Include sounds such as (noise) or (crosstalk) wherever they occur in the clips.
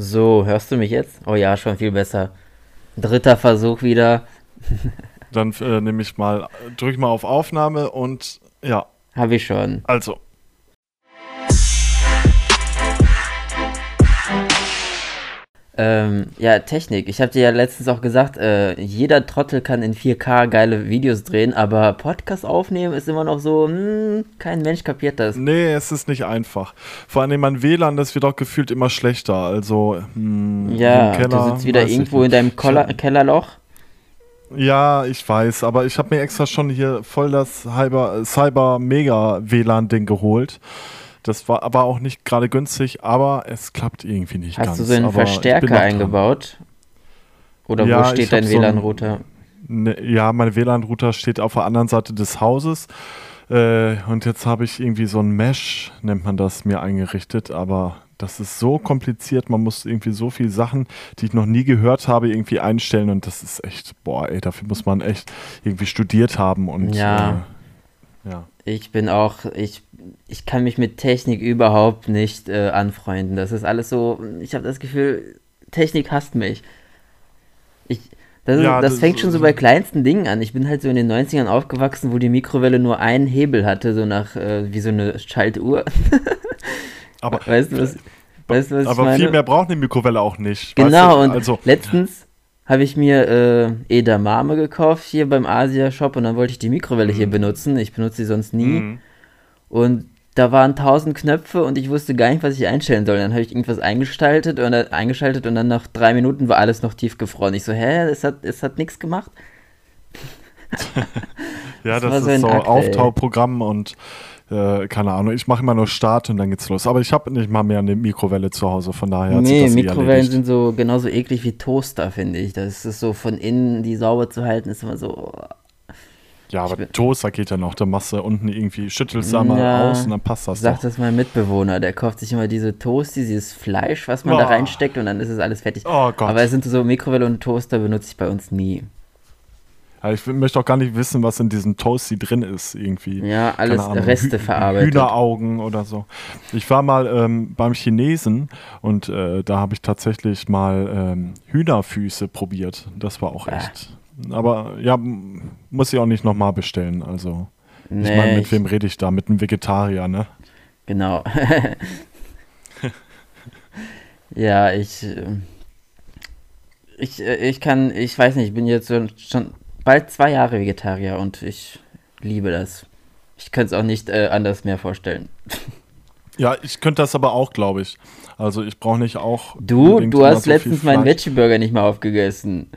So, hörst du mich jetzt? Oh ja, schon viel besser. Dritter Versuch wieder. Dann äh, nehme ich mal, drück mal auf Aufnahme und ja. Habe ich schon. Also. Ähm, ja, Technik. Ich habe dir ja letztens auch gesagt, äh, jeder Trottel kann in 4K geile Videos drehen, aber Podcast aufnehmen ist immer noch so, hm, kein Mensch kapiert das. Nee, es ist nicht einfach. Vor allem mein WLAN, das wird auch gefühlt immer schlechter. Also, hm, ja, Keller, du sitzt wieder irgendwo in deinem Koller Kellerloch. Ja, ich weiß, aber ich habe mir extra schon hier voll das Cyber, Cyber Mega WLAN-Ding geholt. Das war aber auch nicht gerade günstig, aber es klappt irgendwie nicht Hast ganz. Hast du so einen aber Verstärker eingebaut? Oder ja, wo steht dein WLAN-Router? So ne, ja, mein WLAN-Router steht auf der anderen Seite des Hauses. Äh, und jetzt habe ich irgendwie so ein Mesh, nennt man das, mir eingerichtet, aber das ist so kompliziert. Man muss irgendwie so viele Sachen, die ich noch nie gehört habe, irgendwie einstellen und das ist echt, boah, ey, dafür muss man echt irgendwie studiert haben und ja. Äh, ja. Ich bin auch, ich, ich kann mich mit Technik überhaupt nicht äh, anfreunden. Das ist alles so, ich habe das Gefühl, Technik hasst mich. Ich, das, ja, das, das fängt schon so bei kleinsten Dingen an. Ich bin halt so in den 90ern aufgewachsen, wo die Mikrowelle nur einen Hebel hatte, so nach, äh, wie so eine Schaltuhr. (laughs) Aber, weißt du, was, weißt was aber viel mehr braucht eine Mikrowelle auch nicht. Genau, weißt du? und also, letztens habe ich mir äh, Edamame gekauft hier beim Asia-Shop und dann wollte ich die Mikrowelle mhm. hier benutzen. Ich benutze sie sonst nie. Mhm. Und da waren tausend Knöpfe und ich wusste gar nicht, was ich einstellen soll. Dann habe ich irgendwas eingeschaltet und, eingeschaltet und dann nach drei Minuten war alles noch tiefgefroren. Ich so, hä, es hat, es hat nichts gemacht. (laughs) ja, das, das ist so, so Auftauprogramm und äh, keine Ahnung, ich mache immer nur Start und dann geht's los. Aber ich habe nicht mal mehr eine Mikrowelle zu Hause, von daher. Nee, eh Mikrowellen sind so genauso eklig wie Toaster, finde ich. Das ist so von innen, die sauber zu halten, ist immer so. Ja, aber Toaster geht ja noch. Da machst du unten irgendwie, schüttelst da mal ja, aus und dann passt das. Sagt das mein Mitbewohner, der kauft sich immer diese Toasties, dieses Fleisch, was man oh. da reinsteckt und dann ist es alles fertig. Oh Gott. Aber es sind so Mikrowelle und Toaster benutze ich bei uns nie. Ja, ich möchte auch gar nicht wissen, was in diesem Toasty drin ist, irgendwie. Ja, alles Ahnung, Reste Hü verarbeitet. Hühneraugen oder so. Ich war mal ähm, beim Chinesen und äh, da habe ich tatsächlich mal ähm, Hühnerfüße probiert. Das war auch echt. Aber ja, muss ich auch nicht nochmal bestellen. Also, nee, ich meine, mit wem rede ich da? Mit einem Vegetarier, ne? Genau. (laughs) ja, ich. Äh, ich, äh, ich kann, ich weiß nicht, ich bin jetzt schon bald zwei Jahre Vegetarier und ich liebe das. Ich könnte es auch nicht äh, anders mehr vorstellen. (laughs) Ja, ich könnte das aber auch, glaube ich. Also ich brauche nicht auch. Du, du hast so letztens meinen Veggie-Burger nicht mehr aufgegessen.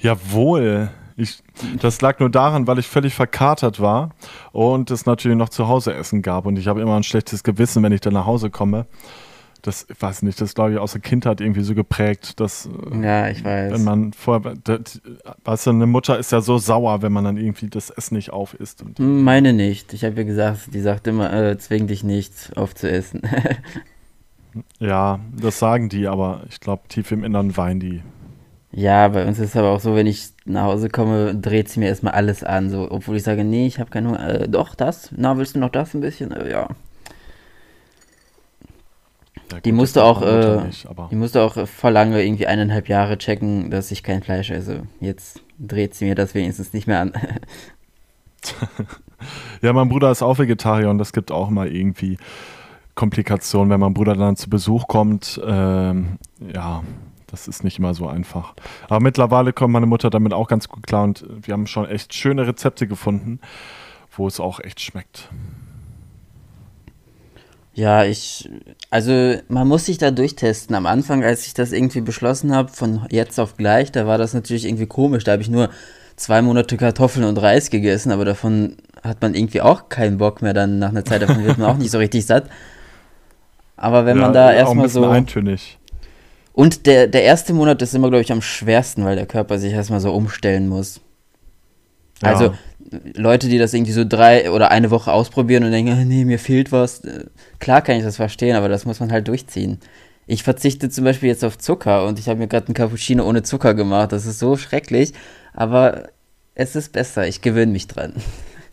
Jawohl. Ich, das lag nur daran, weil ich völlig verkatert war und es natürlich noch zu Hause Essen gab. Und ich habe immer ein schlechtes Gewissen, wenn ich dann nach Hause komme das, ich weiß nicht, das glaube ich aus der Kindheit irgendwie so geprägt, dass. Äh, ja, ich weiß. Wenn man vorher, das, weißt du, eine Mutter ist ja so sauer, wenn man dann irgendwie das Essen nicht auf isst. Und, Meine nicht. Ich habe ja gesagt, die sagt immer, äh, zwing dich nicht aufzuessen. (laughs) ja, das sagen die, aber ich glaube, tief im Inneren weinen die. Ja, bei uns ist es aber auch so, wenn ich nach Hause komme, dreht sie mir erstmal alles an, so, obwohl ich sage, nee, ich habe keinen Hunger. Äh, doch, das? Na, willst du noch das ein bisschen? Äh, ja. Ja, gut, die musste auch, äh, nicht, die musste auch voll lange, irgendwie eineinhalb Jahre checken, dass ich kein Fleisch esse. Jetzt dreht sie mir das wenigstens nicht mehr an. (laughs) ja, mein Bruder ist auch Vegetarier und das gibt auch mal irgendwie Komplikationen, wenn mein Bruder dann zu Besuch kommt. Ähm, ja, das ist nicht immer so einfach. Aber mittlerweile kommt meine Mutter damit auch ganz gut klar und wir haben schon echt schöne Rezepte gefunden, wo es auch echt schmeckt. Ja, ich, also man muss sich da durchtesten. Am Anfang, als ich das irgendwie beschlossen habe, von jetzt auf gleich, da war das natürlich irgendwie komisch. Da habe ich nur zwei Monate Kartoffeln und Reis gegessen, aber davon hat man irgendwie auch keinen Bock mehr dann nach einer Zeit. Davon wird man auch nicht so richtig satt. Aber wenn ja, man da erstmal so. Eintönig. Und der, der erste Monat ist immer, glaube ich, am schwersten, weil der Körper sich erstmal so umstellen muss. Also ja. Leute, die das irgendwie so drei oder eine Woche ausprobieren und denken, nee, mir fehlt was. Klar kann ich das verstehen, aber das muss man halt durchziehen. Ich verzichte zum Beispiel jetzt auf Zucker und ich habe mir gerade einen Cappuccino ohne Zucker gemacht. Das ist so schrecklich, aber es ist besser. Ich gewöhne mich dran.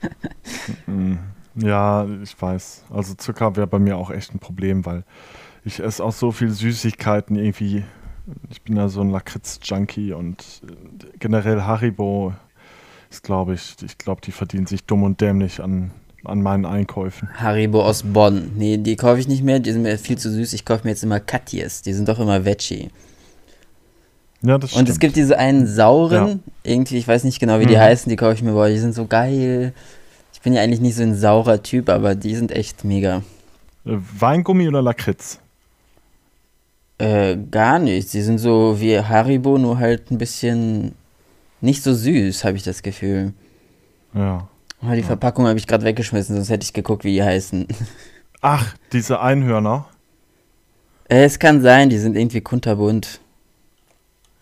(laughs) Ja, ich weiß. Also Zucker wäre bei mir auch echt ein Problem, weil Ich esse auch so viel Süßigkeiten irgendwie. Ich bin ja so ein Lakritz-Junkie und äh, generell Haribo ist, glaube ich, ich glaube, die verdienen sich dumm und dämlich an, an meinen Einkäufen. Haribo aus Bonn. Nee, die kaufe ich nicht mehr, die sind mir viel zu süß. Ich kaufe mir jetzt immer Katjes, die sind doch immer Veggie. Ja, das stimmt. Und es gibt diese einen sauren, ja. irgendwie, ich weiß nicht genau, wie die mhm. heißen, die kaufe ich mir, boah, die sind so geil. Ich bin ja eigentlich nicht so ein saurer Typ, aber die sind echt mega. Äh, Weingummi oder Lakritz? Äh, gar nicht. Sie sind so wie Haribo, nur halt ein bisschen nicht so süß, habe ich das Gefühl. Ja. Oh, die ja. Verpackung habe ich gerade weggeschmissen, sonst hätte ich geguckt, wie die heißen. (laughs) Ach, diese Einhörner? Äh, es kann sein, die sind irgendwie kunterbunt.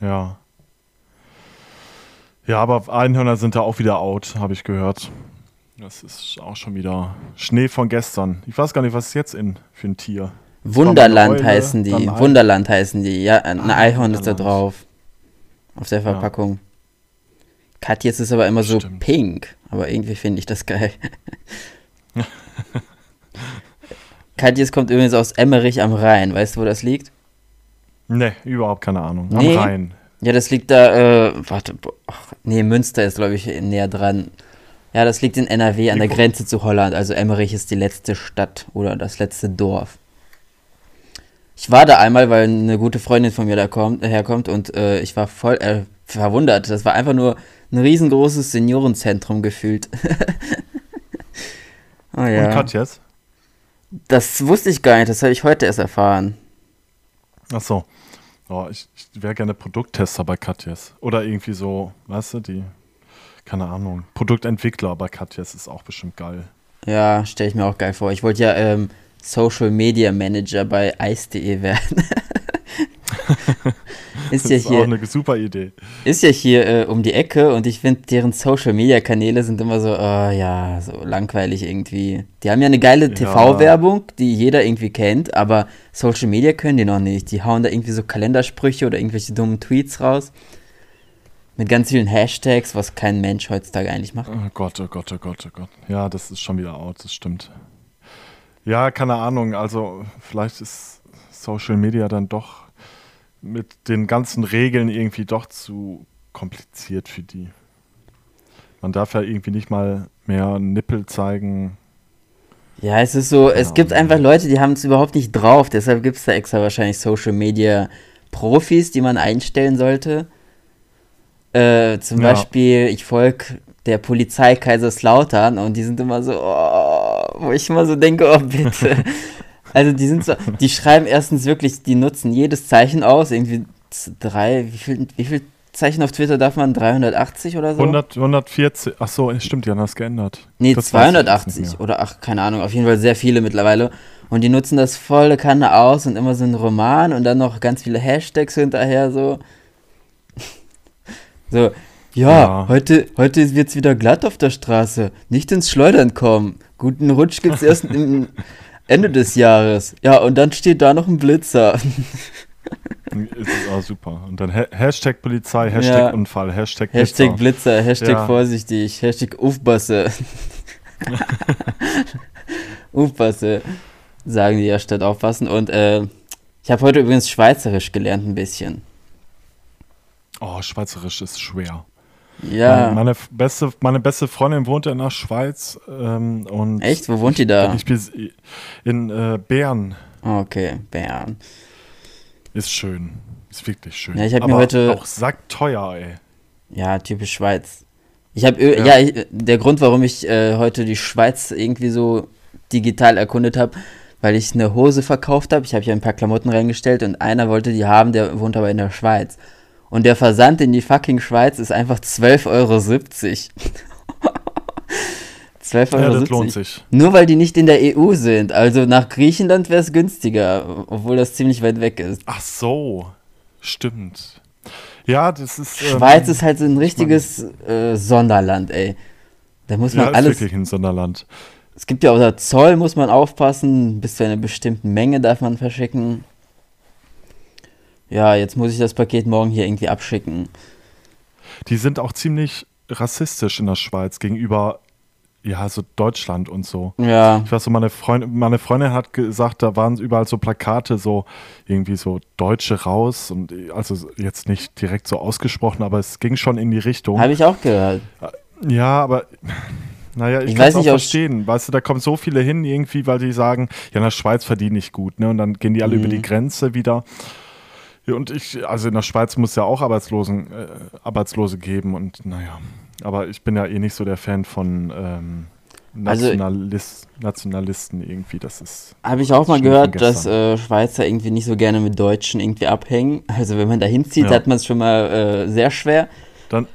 Ja. Ja, aber Einhörner sind da auch wieder out, habe ich gehört. Das ist auch schon wieder Schnee von gestern. Ich weiß gar nicht, was ist jetzt in für ein Tier. Wunderland Eule, heißen die. Wunderland heißen die. Ja, ein ah, Einhorn ist da drauf. Auf der Verpackung. Ja. Katjes ist aber immer so Stimmt. pink. Aber irgendwie finde ich das geil. (laughs) Katjes kommt übrigens aus Emmerich am Rhein. Weißt du, wo das liegt? Nee, überhaupt keine Ahnung. Am nee. Rhein. Ja, das liegt da, äh, warte, ach, nee, Münster ist, glaube ich, näher dran. Ja, das liegt in NRW an der Grenze zu Holland. Also Emmerich ist die letzte Stadt oder das letzte Dorf. Ich war da einmal, weil eine gute Freundin von mir da kommt, herkommt und äh, ich war voll äh, verwundert. Das war einfach nur ein riesengroßes Seniorenzentrum gefühlt. (laughs) oh, ja. Und Katjas? Das wusste ich gar nicht, das habe ich heute erst erfahren. Ach so. Oh, ich, ich wäre gerne Produkttester bei Katjes. Oder irgendwie so, weißt du, die keine Ahnung, Produktentwickler bei Katjes ist auch bestimmt geil. Ja, stelle ich mir auch geil vor. Ich wollte ja ähm, Social Media Manager bei ice.de werden. (laughs) ist das ja ist hier, auch eine super Idee. Ist ja hier äh, um die Ecke und ich finde, deren Social Media Kanäle sind immer so, oh, ja, so langweilig irgendwie. Die haben ja eine geile TV-Werbung, die jeder irgendwie kennt, aber Social Media können die noch nicht. Die hauen da irgendwie so Kalendersprüche oder irgendwelche dummen Tweets raus. Mit ganz vielen Hashtags, was kein Mensch heutzutage eigentlich macht. Oh Gott, oh Gott, oh Gott, oh Gott. Ja, das ist schon wieder out, das stimmt. Ja, keine Ahnung. Also, vielleicht ist Social Media dann doch mit den ganzen Regeln irgendwie doch zu kompliziert für die. Man darf ja irgendwie nicht mal mehr Nippel zeigen. Ja, es ist so, es gibt einfach Leute, die haben es überhaupt nicht drauf. Deshalb gibt es da extra wahrscheinlich Social Media Profis, die man einstellen sollte. Äh, zum ja. Beispiel, ich folge der Polizei Kaiserslautern und die sind immer so, oh, wo ich immer so denke, oh bitte. (laughs) also die sind so, die schreiben erstens wirklich, die nutzen jedes Zeichen aus, irgendwie drei, wie viel, wie viel Zeichen auf Twitter darf man? 380 oder so? 100, 140, ach so, stimmt, die haben das geändert. Nee, das 280 oder ach, keine Ahnung, auf jeden Fall sehr viele mittlerweile. Und die nutzen das volle Kanne aus und immer so ein Roman und dann noch ganz viele Hashtags hinterher so. (laughs) So, ja, ja, heute, heute wird es wieder glatt auf der Straße. Nicht ins Schleudern kommen. Guten Rutsch gibt es erst am (laughs) Ende des Jahres. Ja, und dann steht da noch ein Blitzer. Ist auch super. Und dann ha Hashtag Polizei, Hashtag ja. Unfall, Hashtag Blitzer. Hashtag Blitzer, Hashtag ja. vorsichtig, Hashtag Aufpasse. (laughs) Aufpasse, sagen die ja statt aufpassen. Und äh, ich habe heute übrigens Schweizerisch gelernt ein bisschen. Oh, Schweizerisch ist schwer. Ja. Meine, meine, beste, meine beste Freundin wohnt in der Schweiz. Ähm, und Echt? Wo wohnt die da? Ich bin in äh, Bern. Okay, Bern. Ist schön. Ist wirklich schön. Ja, ich habe mir heute. Auch sackteuer, ey. Ja, typisch Schweiz. Ich habe, ja, ja ich, der Grund, warum ich äh, heute die Schweiz irgendwie so digital erkundet habe, weil ich eine Hose verkauft habe. Ich habe hier ein paar Klamotten reingestellt und einer wollte die haben, der wohnt aber in der Schweiz. Und der Versand in die fucking Schweiz ist einfach 12,70 Euro. 12,70 (laughs) Euro. Ja, das lohnt sich. Nur weil die nicht in der EU sind. Also nach Griechenland wäre es günstiger, obwohl das ziemlich weit weg ist. Ach so, stimmt. Ja, das ist. Ähm, Schweiz ist halt so ein richtiges äh, Sonderland, ey. Da muss man ja, alles. Ist wirklich ein Sonderland. Es gibt ja auch der Zoll, muss man aufpassen. Bis zu einer bestimmten Menge darf man verschicken ja, jetzt muss ich das Paket morgen hier irgendwie abschicken. Die sind auch ziemlich rassistisch in der Schweiz gegenüber ja, so Deutschland und so. Ja. Ich weiß so, meine Freundin, meine Freundin hat gesagt, da waren überall so Plakate, so irgendwie so Deutsche raus und also jetzt nicht direkt so ausgesprochen, aber es ging schon in die Richtung. Habe ich auch gehört. Ja, aber naja, ich, Ich kann es auch nicht, verstehen. Weißt du, da kommen so viele hin irgendwie, weil die sagen, ja, in der Schweiz verdiene ich gut, ne? Und dann gehen die alle Mhm. über die Grenze wieder. Ja, Und ich, also in der Schweiz muss ja auch Arbeitslosen, äh, Arbeitslose geben und naja. Aber ich bin ja eh nicht so der Fan von ähm, Also- Nationalis Nationalisten irgendwie. Das ist. Habe ich auch mal gehört, dass äh, Schweizer irgendwie nicht so gerne mit Deutschen irgendwie abhängen. Also wenn man da hinzieht, Ja. hat man es schon mal äh, sehr schwer. Dann,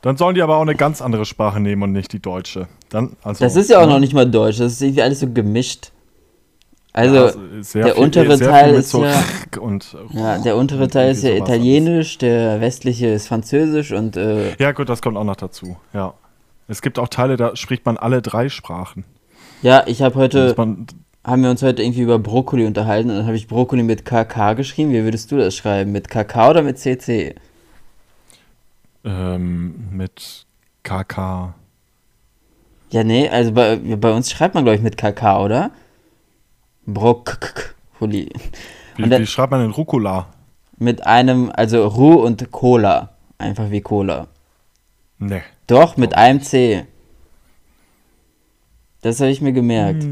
dann sollen die aber auch eine ganz andere Sprache nehmen und nicht die deutsche. Dann, also, Das ist ja auch ne? noch nicht mal Deutsch, das ist irgendwie alles so gemischt. Also, Ja, sehr der viel- untere Teil ist so ja- und ja, der untere Teil ist ja sowas alles. italienisch, der westliche ist französisch und äh, Ja, gut, das kommt auch noch dazu. Ja. Es gibt auch Teile, da spricht man alle drei Sprachen. ja, ich habe heute, man, haben wir uns heute irgendwie über Brokkoli unterhalten und dann habe ich Brokkoli mit KK geschrieben. Wie würdest du das schreiben? Mit KK oder mit CC? ähm, mit KK. Ja, nee, also bei, bei uns schreibt man, glaube ich, mit KK, oder? Brokkoli. Wie, wie schreibt man denn Rucola? Mit einem, also Ru und Cola. Einfach wie Cola. Nee. Doch, mit einem C. Das habe ich mir gemerkt.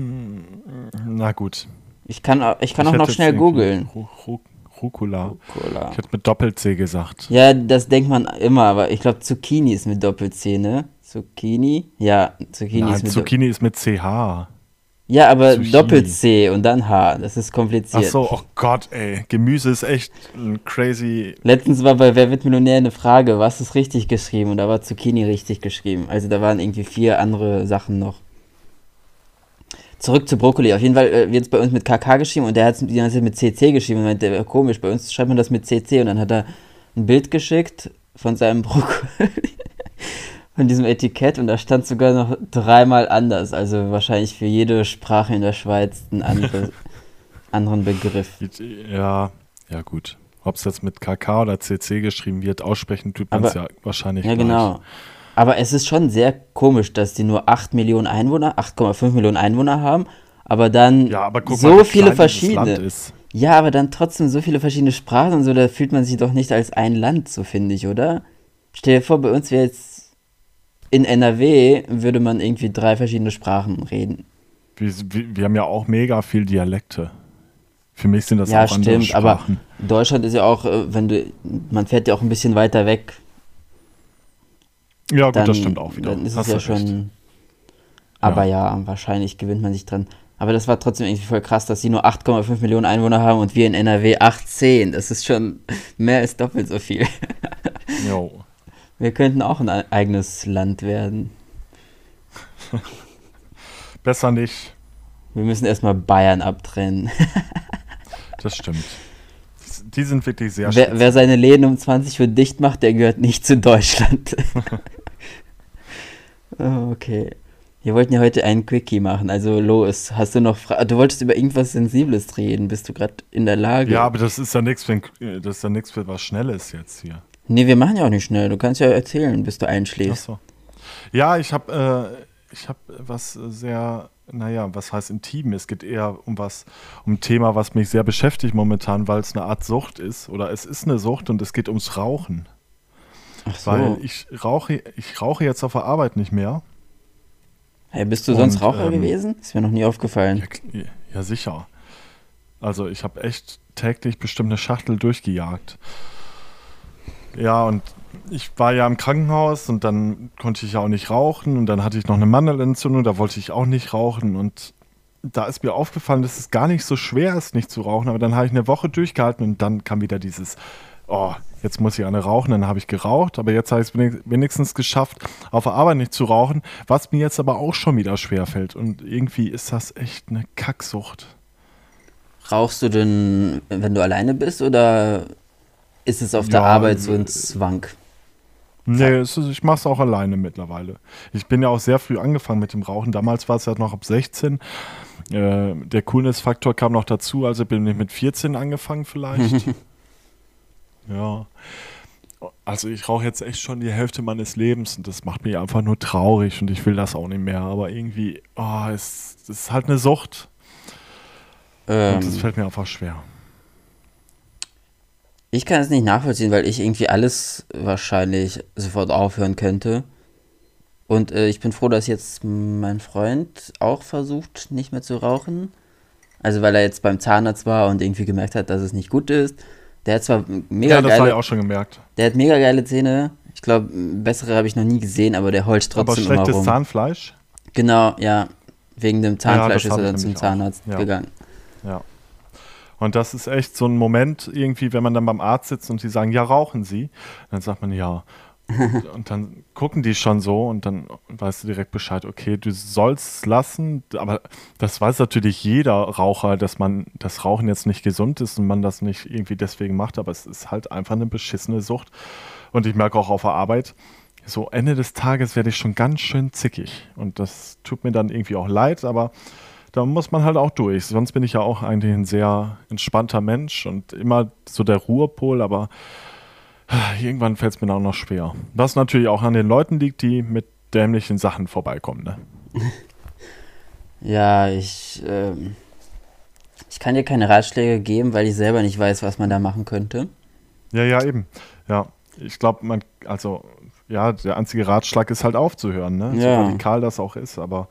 Na gut. Ich kann, ich kann Ich auch noch schnell googeln. Ru Ru Rucola. Cola. Ich hätte mit Doppel-C gesagt. Ja, das denkt man immer, aber ich glaube Zucchini ist mit Doppel-C, ne? Zucchini? Ja, Zucchini Nein, ist mit Zucchini ist mit CH. Ja, aber Zucchini. Doppel-C und dann H. Das ist Ach kompliziert. so, oh Gott, ey. Gemüse ist echt ein crazy. Letztens war bei Wer wird Millionär eine Frage, was ist richtig geschrieben? Und da war Zucchini richtig geschrieben. Also da waren irgendwie vier andere Sachen noch. Zurück zu Brokkoli. Auf jeden Fall äh, wird es bei uns mit KK geschrieben und der hat es die ganze Zeit mit CC geschrieben. Und meinte, komisch, bei uns schreibt man das mit CC. Und dann hat er ein Bild geschickt von seinem Brokkoli, von diesem Etikett. Und da stand sogar noch dreimal anders. Also wahrscheinlich für jede Sprache in der Schweiz ein andere, (laughs) anderen Begriff. Ja, ja gut. Ob es jetzt mit KK oder CC geschrieben wird, aussprechen tut man es ja wahrscheinlich Ja, gleich. genau. Aber es ist schon sehr komisch, dass die nur 8 Millionen Einwohner, 8,5 Millionen Einwohner haben, aber dann Ja, aber guck so mal, viele verschiedene. ist. Ja, aber dann trotzdem so viele verschiedene Sprachen und so, da fühlt man sich doch nicht als ein Land, so finde ich, oder? Stell dir vor, bei uns wäre jetzt in NRW, würde man irgendwie drei verschiedene Sprachen reden. Wir, wir, haben ja auch mega viel Dialekte. Für mich sind das ja, auch andere stimmt, aber. Deutschland ist ja auch, äh, wenn du, man fährt ja auch ein bisschen weiter weg, ja, gut, dann, das stimmt auch wieder. dann ist es Hast ja du recht. schon. Aber ja. wahrscheinlich gewinnt man sich dran. Aber das war trotzdem irgendwie voll krass, dass sie nur 8,5 Millionen Einwohner haben und wir in NRW 18. Das ist schon mehr als doppelt so viel. Jo. (laughs) Wir könnten auch ein eigenes Land werden. (laughs) Besser nicht. Wir müssen erstmal Bayern abtrennen. (laughs) Das stimmt. Die sind wirklich sehr Wer, wer seine Läden um 20 Uhr dicht macht, der gehört nicht zu Deutschland. (laughs) Oh, okay. Wir wollten ja heute einen Quickie machen, also los. Hast du noch Fra Du wolltest über irgendwas Sensibles reden. Bist du gerade in der Lage? Ja, aber das ist ja nichts für, ein- das ist ja nichts für was Schnelles jetzt hier. Nee, wir machen ja auch nicht schnell. Du kannst ja erzählen, bis du einschläfst. Achso. Ja, ich habe äh, ich habe was sehr, naja, was heißt intim? Es geht eher um was, um ein Thema, was mich sehr beschäftigt momentan, weil es eine Art Sucht ist oder es ist eine Sucht und es geht ums Rauchen. Ach so. Weil ich rauche, ich rauche jetzt auf der Arbeit nicht mehr. hey, bist du sonst und, Raucher ähm, gewesen? Ist mir noch nie aufgefallen. Ja, ja sicher. Also ich habe echt täglich bestimmt eine Schachtel durchgejagt. Ja, und ich war ja im Krankenhaus und dann konnte ich ja auch nicht rauchen und dann hatte ich noch eine Mandelentzündung, da wollte ich auch nicht rauchen und da ist mir aufgefallen, dass es gar nicht so schwer ist, nicht zu rauchen, aber dann habe ich eine Woche durchgehalten und dann kam wieder dieses, oh, jetzt muss ich eine rauchen, dann habe ich geraucht, aber jetzt habe ich es wenig- wenigstens geschafft, auf der Arbeit nicht zu rauchen, was mir jetzt aber auch schon wieder schwer fällt und irgendwie ist das echt eine Kacksucht. Rauchst du denn, wenn du alleine bist oder ist es auf der Ja, Arbeit so ein Zwang? Nee, ist, ich mache es auch alleine mittlerweile. Ich bin ja auch sehr früh angefangen mit dem Rauchen. Damals war es ja noch ab 16. Äh, der Coolness-Faktor kam noch dazu, also bin ich mit 14 angefangen vielleicht. (laughs) ja. also ich rauche jetzt echt schon die Hälfte meines Lebens und das macht mich einfach nur traurig und ich will das auch nicht mehr. Aber irgendwie, oh, es, es ist halt eine Sucht. Ähm, und das fällt mir einfach schwer. Ich kann es nicht nachvollziehen, weil ich irgendwie alles wahrscheinlich sofort aufhören könnte. Und äh, ich bin froh, dass jetzt mein Freund auch versucht, nicht mehr zu rauchen. Also weil er jetzt beim Zahnarzt war und irgendwie gemerkt hat, dass es nicht gut ist. Der hat zwar mega ja, das geile, habe ich auch schon gemerkt. Der hat mega geile Zähne. Ich glaube, bessere habe ich noch nie gesehen, aber der heult trotzdem aber schlechtes immer rum. Zahnfleisch? Genau, ja. Wegen dem Zahnfleisch ja, ist er dann zum Zahnarzt ja. gegangen. Ja. Und das ist echt so ein Moment, irgendwie, wenn man dann beim Arzt sitzt und sie sagen, ja, rauchen Sie? Dann sagt man, ja. Und, (laughs) und, dann gucken die schon so und dann weißt du direkt Bescheid, okay, du sollst es lassen, aber das weiß natürlich jeder Raucher, dass man das Rauchen jetzt nicht gesund ist und man das nicht irgendwie deswegen macht, aber es ist halt einfach eine beschissene Sucht. Und ich merke auch auf der Arbeit, so Ende des Tages werde ich schon ganz schön zickig und das tut mir dann irgendwie auch leid, aber da muss man halt auch durch. Sonst bin ich ja auch eigentlich ein sehr entspannter Mensch und immer so der Ruhepol, aber irgendwann fällt es mir auch noch schwer. Was natürlich auch an den Leuten liegt, die mit dämlichen Sachen vorbeikommen. Ne? (laughs) ja, ich, ähm, ich kann dir keine Ratschläge geben, weil ich selber nicht weiß, was man da machen könnte. Ja, ja, eben. Ja, ich glaube, man, also, ja, der einzige Ratschlag ist halt aufzuhören, ne? Ja. So radikal das auch ist, aber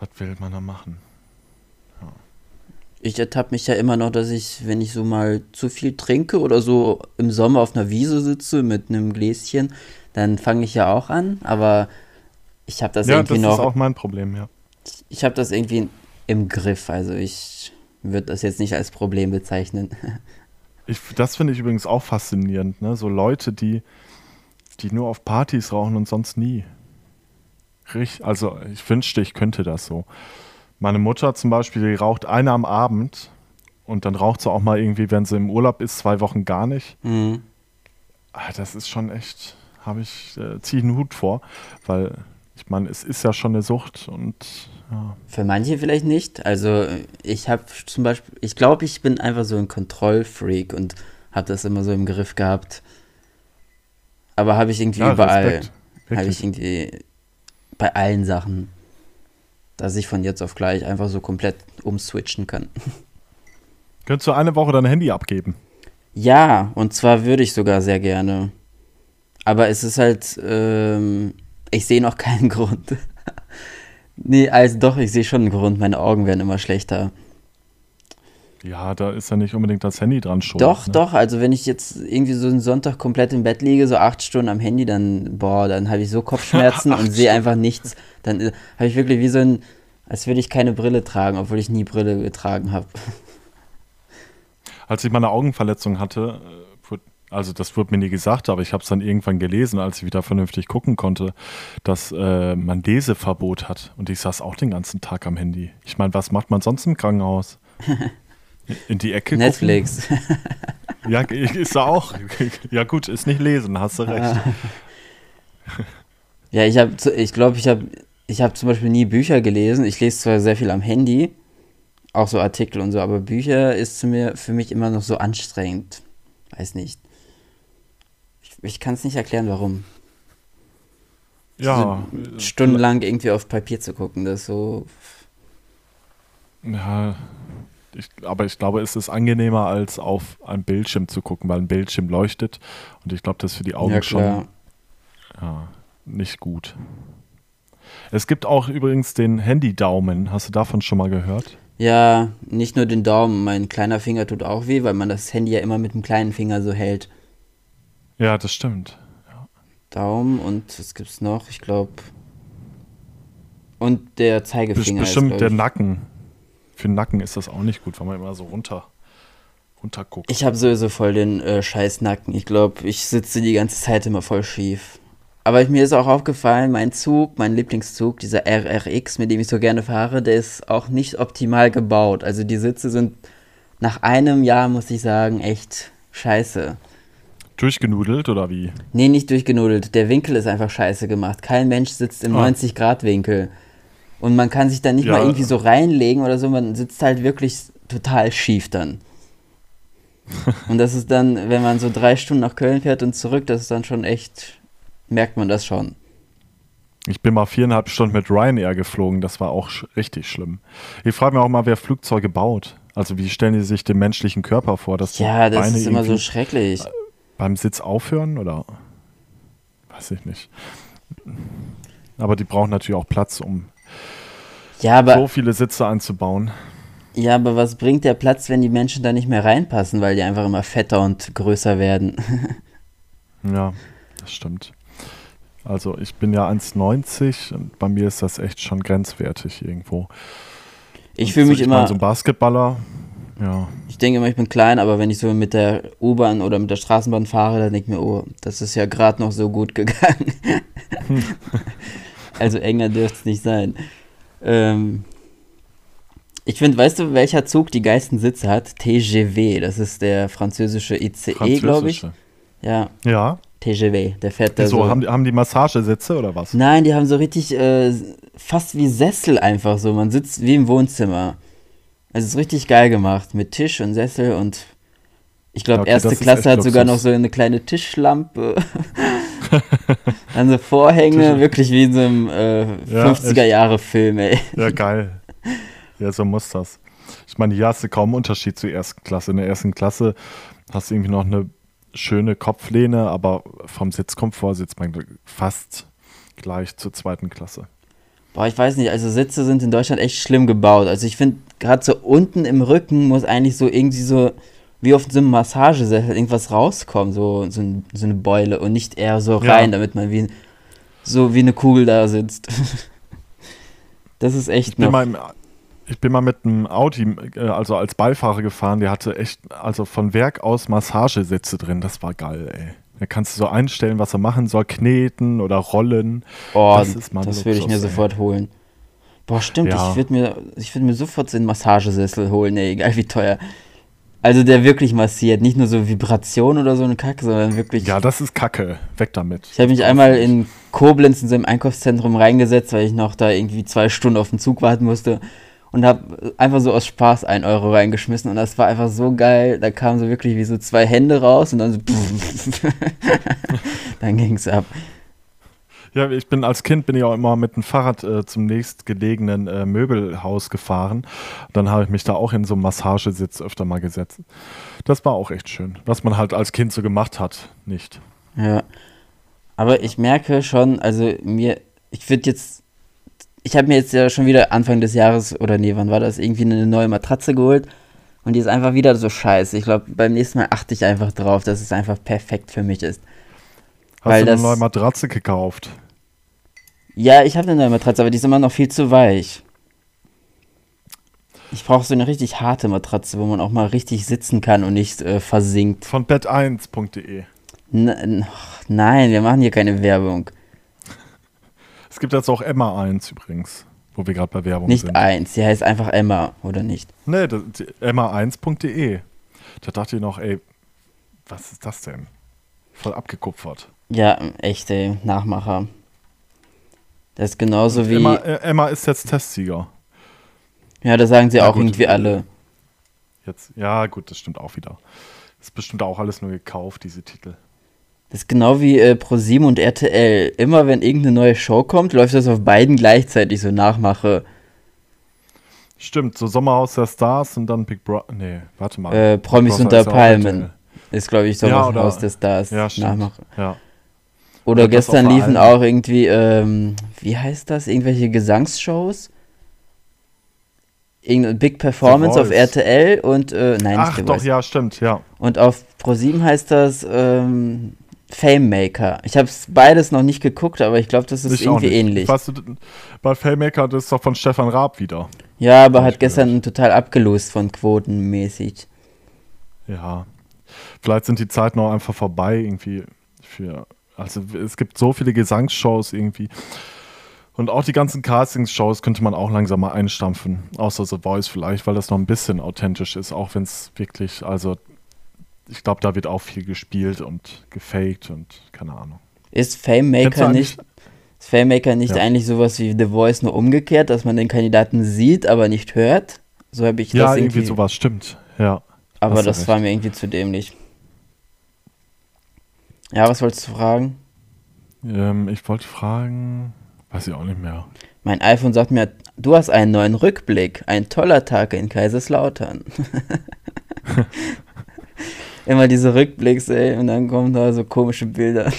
was will man da machen? Ich ertappe mich ja immer noch, dass ich, wenn ich so mal zu viel trinke oder so im Sommer auf einer Wiese sitze mit einem Gläschen, dann fange ich ja auch an, aber ich habe das ja, irgendwie noch. Ja, das ist auch mein Problem, ja. Ich habe das irgendwie im Griff, also ich würde das jetzt nicht als Problem bezeichnen. (laughs) Ich, das finde ich übrigens auch faszinierend, ne? So Leute, die, die nur auf Partys rauchen und sonst nie. Also ich wünschte, ich könnte das so. Meine Mutter zum Beispiel, die raucht eine am Abend und dann raucht sie auch mal irgendwie, wenn sie im Urlaub ist, zwei Wochen gar nicht. Mhm. Ah, das ist schon echt, habe ich, äh, ziehe ich einen Hut vor, weil ich meine, es ist ja schon eine Sucht und ja. Für manche vielleicht nicht. Also ich habe zum Beispiel, ich glaube, ich bin einfach so ein Kontrollfreak und habe das immer so im Griff gehabt. Aber habe ich irgendwie ja, überall, habe ich irgendwie bei allen Sachen dass ich von jetzt auf gleich einfach so komplett umswitchen kann. (laughs) Könntest du eine Woche dein Handy abgeben? Ja, und zwar würde ich sogar sehr gerne. Aber es ist halt, ähm, ich sehe noch keinen (laughs) Grund. nee, also doch, ich sehe schon einen Grund. Meine Augen werden immer schlechter. Ja, da ist ja nicht unbedingt das Handy dran schon. Doch, ne? doch. Also wenn ich jetzt irgendwie so einen Sonntag komplett im Bett liege, so acht Stunden am Handy, dann, boah, dann habe ich so Kopfschmerzen (laughs) und sehe einfach nichts. Dann äh, habe ich wirklich wie so ein, als würde ich keine Brille tragen, obwohl ich nie Brille getragen habe. Als ich meine Augenverletzung hatte, äh, also das wurde mir nie gesagt, aber ich habe es dann irgendwann gelesen, als ich wieder vernünftig gucken konnte, dass äh, man Leseverbot hat. Und ich saß auch den ganzen Tag am Handy. Ich meine, was macht man sonst im Krankenhaus? (laughs) In die Ecke Netflix. Gucken? Ja, ist auch. Ja gut, ist nicht lesen, hast du recht. Ja, ich habe, ich glaube, ich habe, ich habe zum Beispiel nie Bücher gelesen. Ich lese zwar sehr viel am Handy, auch so Artikel und so, aber Bücher ist zu mir, für mich immer noch so anstrengend. Weiß nicht. Ich, ich kann es nicht erklären, warum. Ja. So stundenlang irgendwie auf Papier zu gucken, das ist so. Ja, ich, aber ich glaube, es ist angenehmer, als auf einem Bildschirm zu gucken, weil ein Bildschirm leuchtet. Und ich glaube, das ist für die Augen ja, schon ja, nicht gut. Es gibt auch übrigens den Handy-Daumen. Hast du davon schon mal gehört? Ja, nicht nur den Daumen. Mein kleiner Finger tut auch weh, weil man das Handy ja immer mit dem kleinen Finger so hält. Ja, das stimmt. Ja. Daumen und was gibt's noch? Ich glaube. Und der Zeigefinger. Bestimmt ist, der Nacken für den Nacken ist das auch nicht gut, weil man immer so runter, runter guckt. Ich habe sowieso voll den äh, scheiß Nacken. Ich glaube, ich sitze die ganze Zeit immer voll schief. Aber mir ist auch aufgefallen, mein Zug, mein Lieblingszug, dieser RRX, mit dem ich so gerne fahre, der ist auch nicht optimal gebaut. Also die Sitze sind nach einem Jahr, muss ich sagen, echt scheiße. Durchgenudelt oder wie? Nee, nicht durchgenudelt. Der Winkel ist einfach scheiße gemacht. Kein Mensch sitzt im ah. 90-Grad-Winkel. Und man kann sich da nicht ja. mal irgendwie so reinlegen oder so, man sitzt halt wirklich total schief dann. (laughs) Und das ist dann, wenn man so drei Stunden nach Köln fährt und zurück, das ist dann schon echt, merkt man das schon. Ich bin mal viereinhalb Stunden mit Ryanair geflogen, das war auch sch richtig schlimm. Ich frage mich auch mal, wer Flugzeuge baut. Also wie stellen die sich den menschlichen Körper vor? Dass ja, das Beine ist immer so schrecklich. Beim Sitz aufhören oder? Weiß ich nicht. Aber die brauchen natürlich auch Platz, um ja, aber, so viele Sitze einzubauen. Ja, aber was bringt der Platz, wenn die Menschen da nicht mehr reinpassen, weil die einfach immer fetter und größer werden? (laughs) ja, das stimmt. Also ich bin ja 1,90 und bei mir ist das echt schon grenzwertig irgendwo. Ich fühle mich ich immer. So ein Basketballer, ja. Ich denke immer, ich bin klein, aber wenn ich so mit der U-Bahn oder mit der Straßenbahn fahre, dann denke ich mir, oh, das ist ja gerade noch so gut gegangen. (laughs) also enger dürfte es nicht sein. Ähm, ich finde, weißt du, welcher Zug die geilsten Sitze hat? TGV, das ist der französische ICE, glaube ich. Ja. Ja. TGV, der fährt da so. so. Haben, die, haben die Massagesitze oder was? Nein, die haben so richtig, äh, fast wie Sessel einfach so. Man sitzt wie im Wohnzimmer. Also es ist richtig geil gemacht, mit Tisch und Sessel und ich glaube, okay, erste Klasse hat sogar noch so eine kleine Tischlampe. (laughs) Dann so Vorhänge, wirklich wie in so einem äh, ja, 50er-Jahre-Film, ey. Ja, geil. Ja, so muss das. Ich meine, hier hast du kaum Unterschied zur ersten Klasse. In der ersten Klasse hast du irgendwie noch eine schöne Kopflehne, aber vom Sitzkomfort sitzt man fast gleich zur zweiten Klasse. Boah, ich weiß nicht, also Sitze sind in Deutschland echt schlimm gebaut. Also ich finde, gerade so unten im Rücken muss eigentlich so irgendwie so, wie auf so einem Massagesessel, irgendwas rauskommen, so, so, ein, so, eine Beule und nicht eher so rein, ja. damit man wie, so wie eine Kugel da sitzt. (laughs) das ist echt ich bin noch... Mal im, ich bin mal mit einem Audi, äh, also als Beifahrer gefahren, der hatte echt, also von Werk aus Massagesitze drin, das war geil, ey. Da kannst du so einstellen, was er machen soll, kneten oder rollen. Oh, das, ist das würde ich mir ey. sofort holen. Boah, stimmt, ja. ich würde mir, würd mir sofort so einen Massagesessel holen, ey, egal wie teuer. Also der wirklich massiert, nicht nur so Vibration oder so eine Kacke, sondern wirklich. Ja, das ist Kacke. Weg damit. Ich habe mich einmal in Koblenz in so einem Einkaufszentrum reingesetzt, weil ich noch da irgendwie zwei Stunden auf den Zug warten musste und habe einfach so aus Spaß ein Euro reingeschmissen und das war einfach so geil. Da kamen so wirklich wie so zwei Hände raus und dann so (laughs) dann ging es ab. Ja, ich bin als Kind bin ich auch immer mit dem Fahrrad äh, zum nächstgelegenen äh, Möbelhaus gefahren. Dann habe ich mich da auch in so einen Massagesitz öfter mal gesetzt. Das war auch echt schön, was man halt als Kind so gemacht hat, nicht. Ja. Aber ich merke schon, also mir, ich würde jetzt ich habe mir jetzt ja schon wieder Anfang des Jahres, oder nee, wann war das, irgendwie eine neue Matratze geholt. Und die ist einfach wieder so scheiße. Ich glaube, beim nächsten Mal achte ich einfach drauf, dass es einfach perfekt für mich ist. Hast du eine neue Matratze gekauft? Ja, ich habe eine neue Matratze, aber die ist immer noch viel zu weich. Ich brauche so eine richtig harte Matratze, wo man auch mal richtig sitzen kann und nicht äh, versinkt. Von bett1.de. Nein, wir machen hier keine Werbung. Es gibt jetzt auch Emma 1 übrigens, wo wir gerade bei Werbung nicht sind. Nicht 1, sie heißt einfach Emma, oder nicht? Nee, emma1.de. Da dachte ich noch, ey, was ist das denn? Voll abgekupfert. Ja, echte Nachmacher. Das ist genauso wie. Emma, äh, Emma ist jetzt Testsieger. Ja, da sagen sie ja, auch gut, irgendwie alle. Jetzt, ja, gut, das stimmt auch wieder. Das ist bestimmt auch alles nur gekauft, diese Titel. Das ist genau wie äh, ProSieben und RTL. Immer wenn irgendeine neue Show kommt, läuft das auf beiden gleichzeitig so Nachmache. Stimmt, so Sommerhaus der Stars und dann Big Brother. Nee, warte mal. Äh, Promis unter Palmen. Ist, glaube ich, Sommerhaus ja, der Stars. Ja, Nachmache. Ja. Oder, gestern liefen auch irgendwie, ähm, wie heißt das? Irgendwelche Gesangsshows? Irgendeine Big Performance auf RTL und, äh, nein, Ach, nicht doch, ja, stimmt, ja. Und auf ProSieben heißt das, ähm, Fame Maker. Ich habe es beides noch nicht geguckt, aber ich glaube, das ist ich irgendwie ähnlich. Weißt du, bei Fame Maker, das ist doch von Stefan Raab wieder. Ja, aber hat gestern gehört. total abgelost von quotenmäßig. Ja. Vielleicht sind die Zeiten auch einfach vorbei irgendwie für also es gibt so viele Gesangsshows irgendwie. Und auch die ganzen Castingshows könnte man auch langsam mal einstampfen. Außer The Voice vielleicht, weil das noch ein bisschen authentisch ist, auch wenn es wirklich, also ich glaube, da wird auch viel gespielt und gefaked und keine Ahnung. Ist Fame Maker nicht, ist Fame Maker nicht ja. eigentlich sowas wie The Voice nur umgekehrt, dass man den Kandidaten sieht, aber nicht hört? So habe ich ja, das irgendwie. Ja, irgendwie sowas, stimmt, ja. Aber das recht. war mir irgendwie zu dämlich. Ja, was wolltest du fragen? Ähm, ich wollte fragen, weiß ich auch nicht mehr. Mein iPhone sagt mir, du hast einen neuen Rückblick. Ein toller Tag in Kaiserslautern. (laughs) (laughs) Immer diese Rückblicks, ey, und dann kommen da so komische Bilder.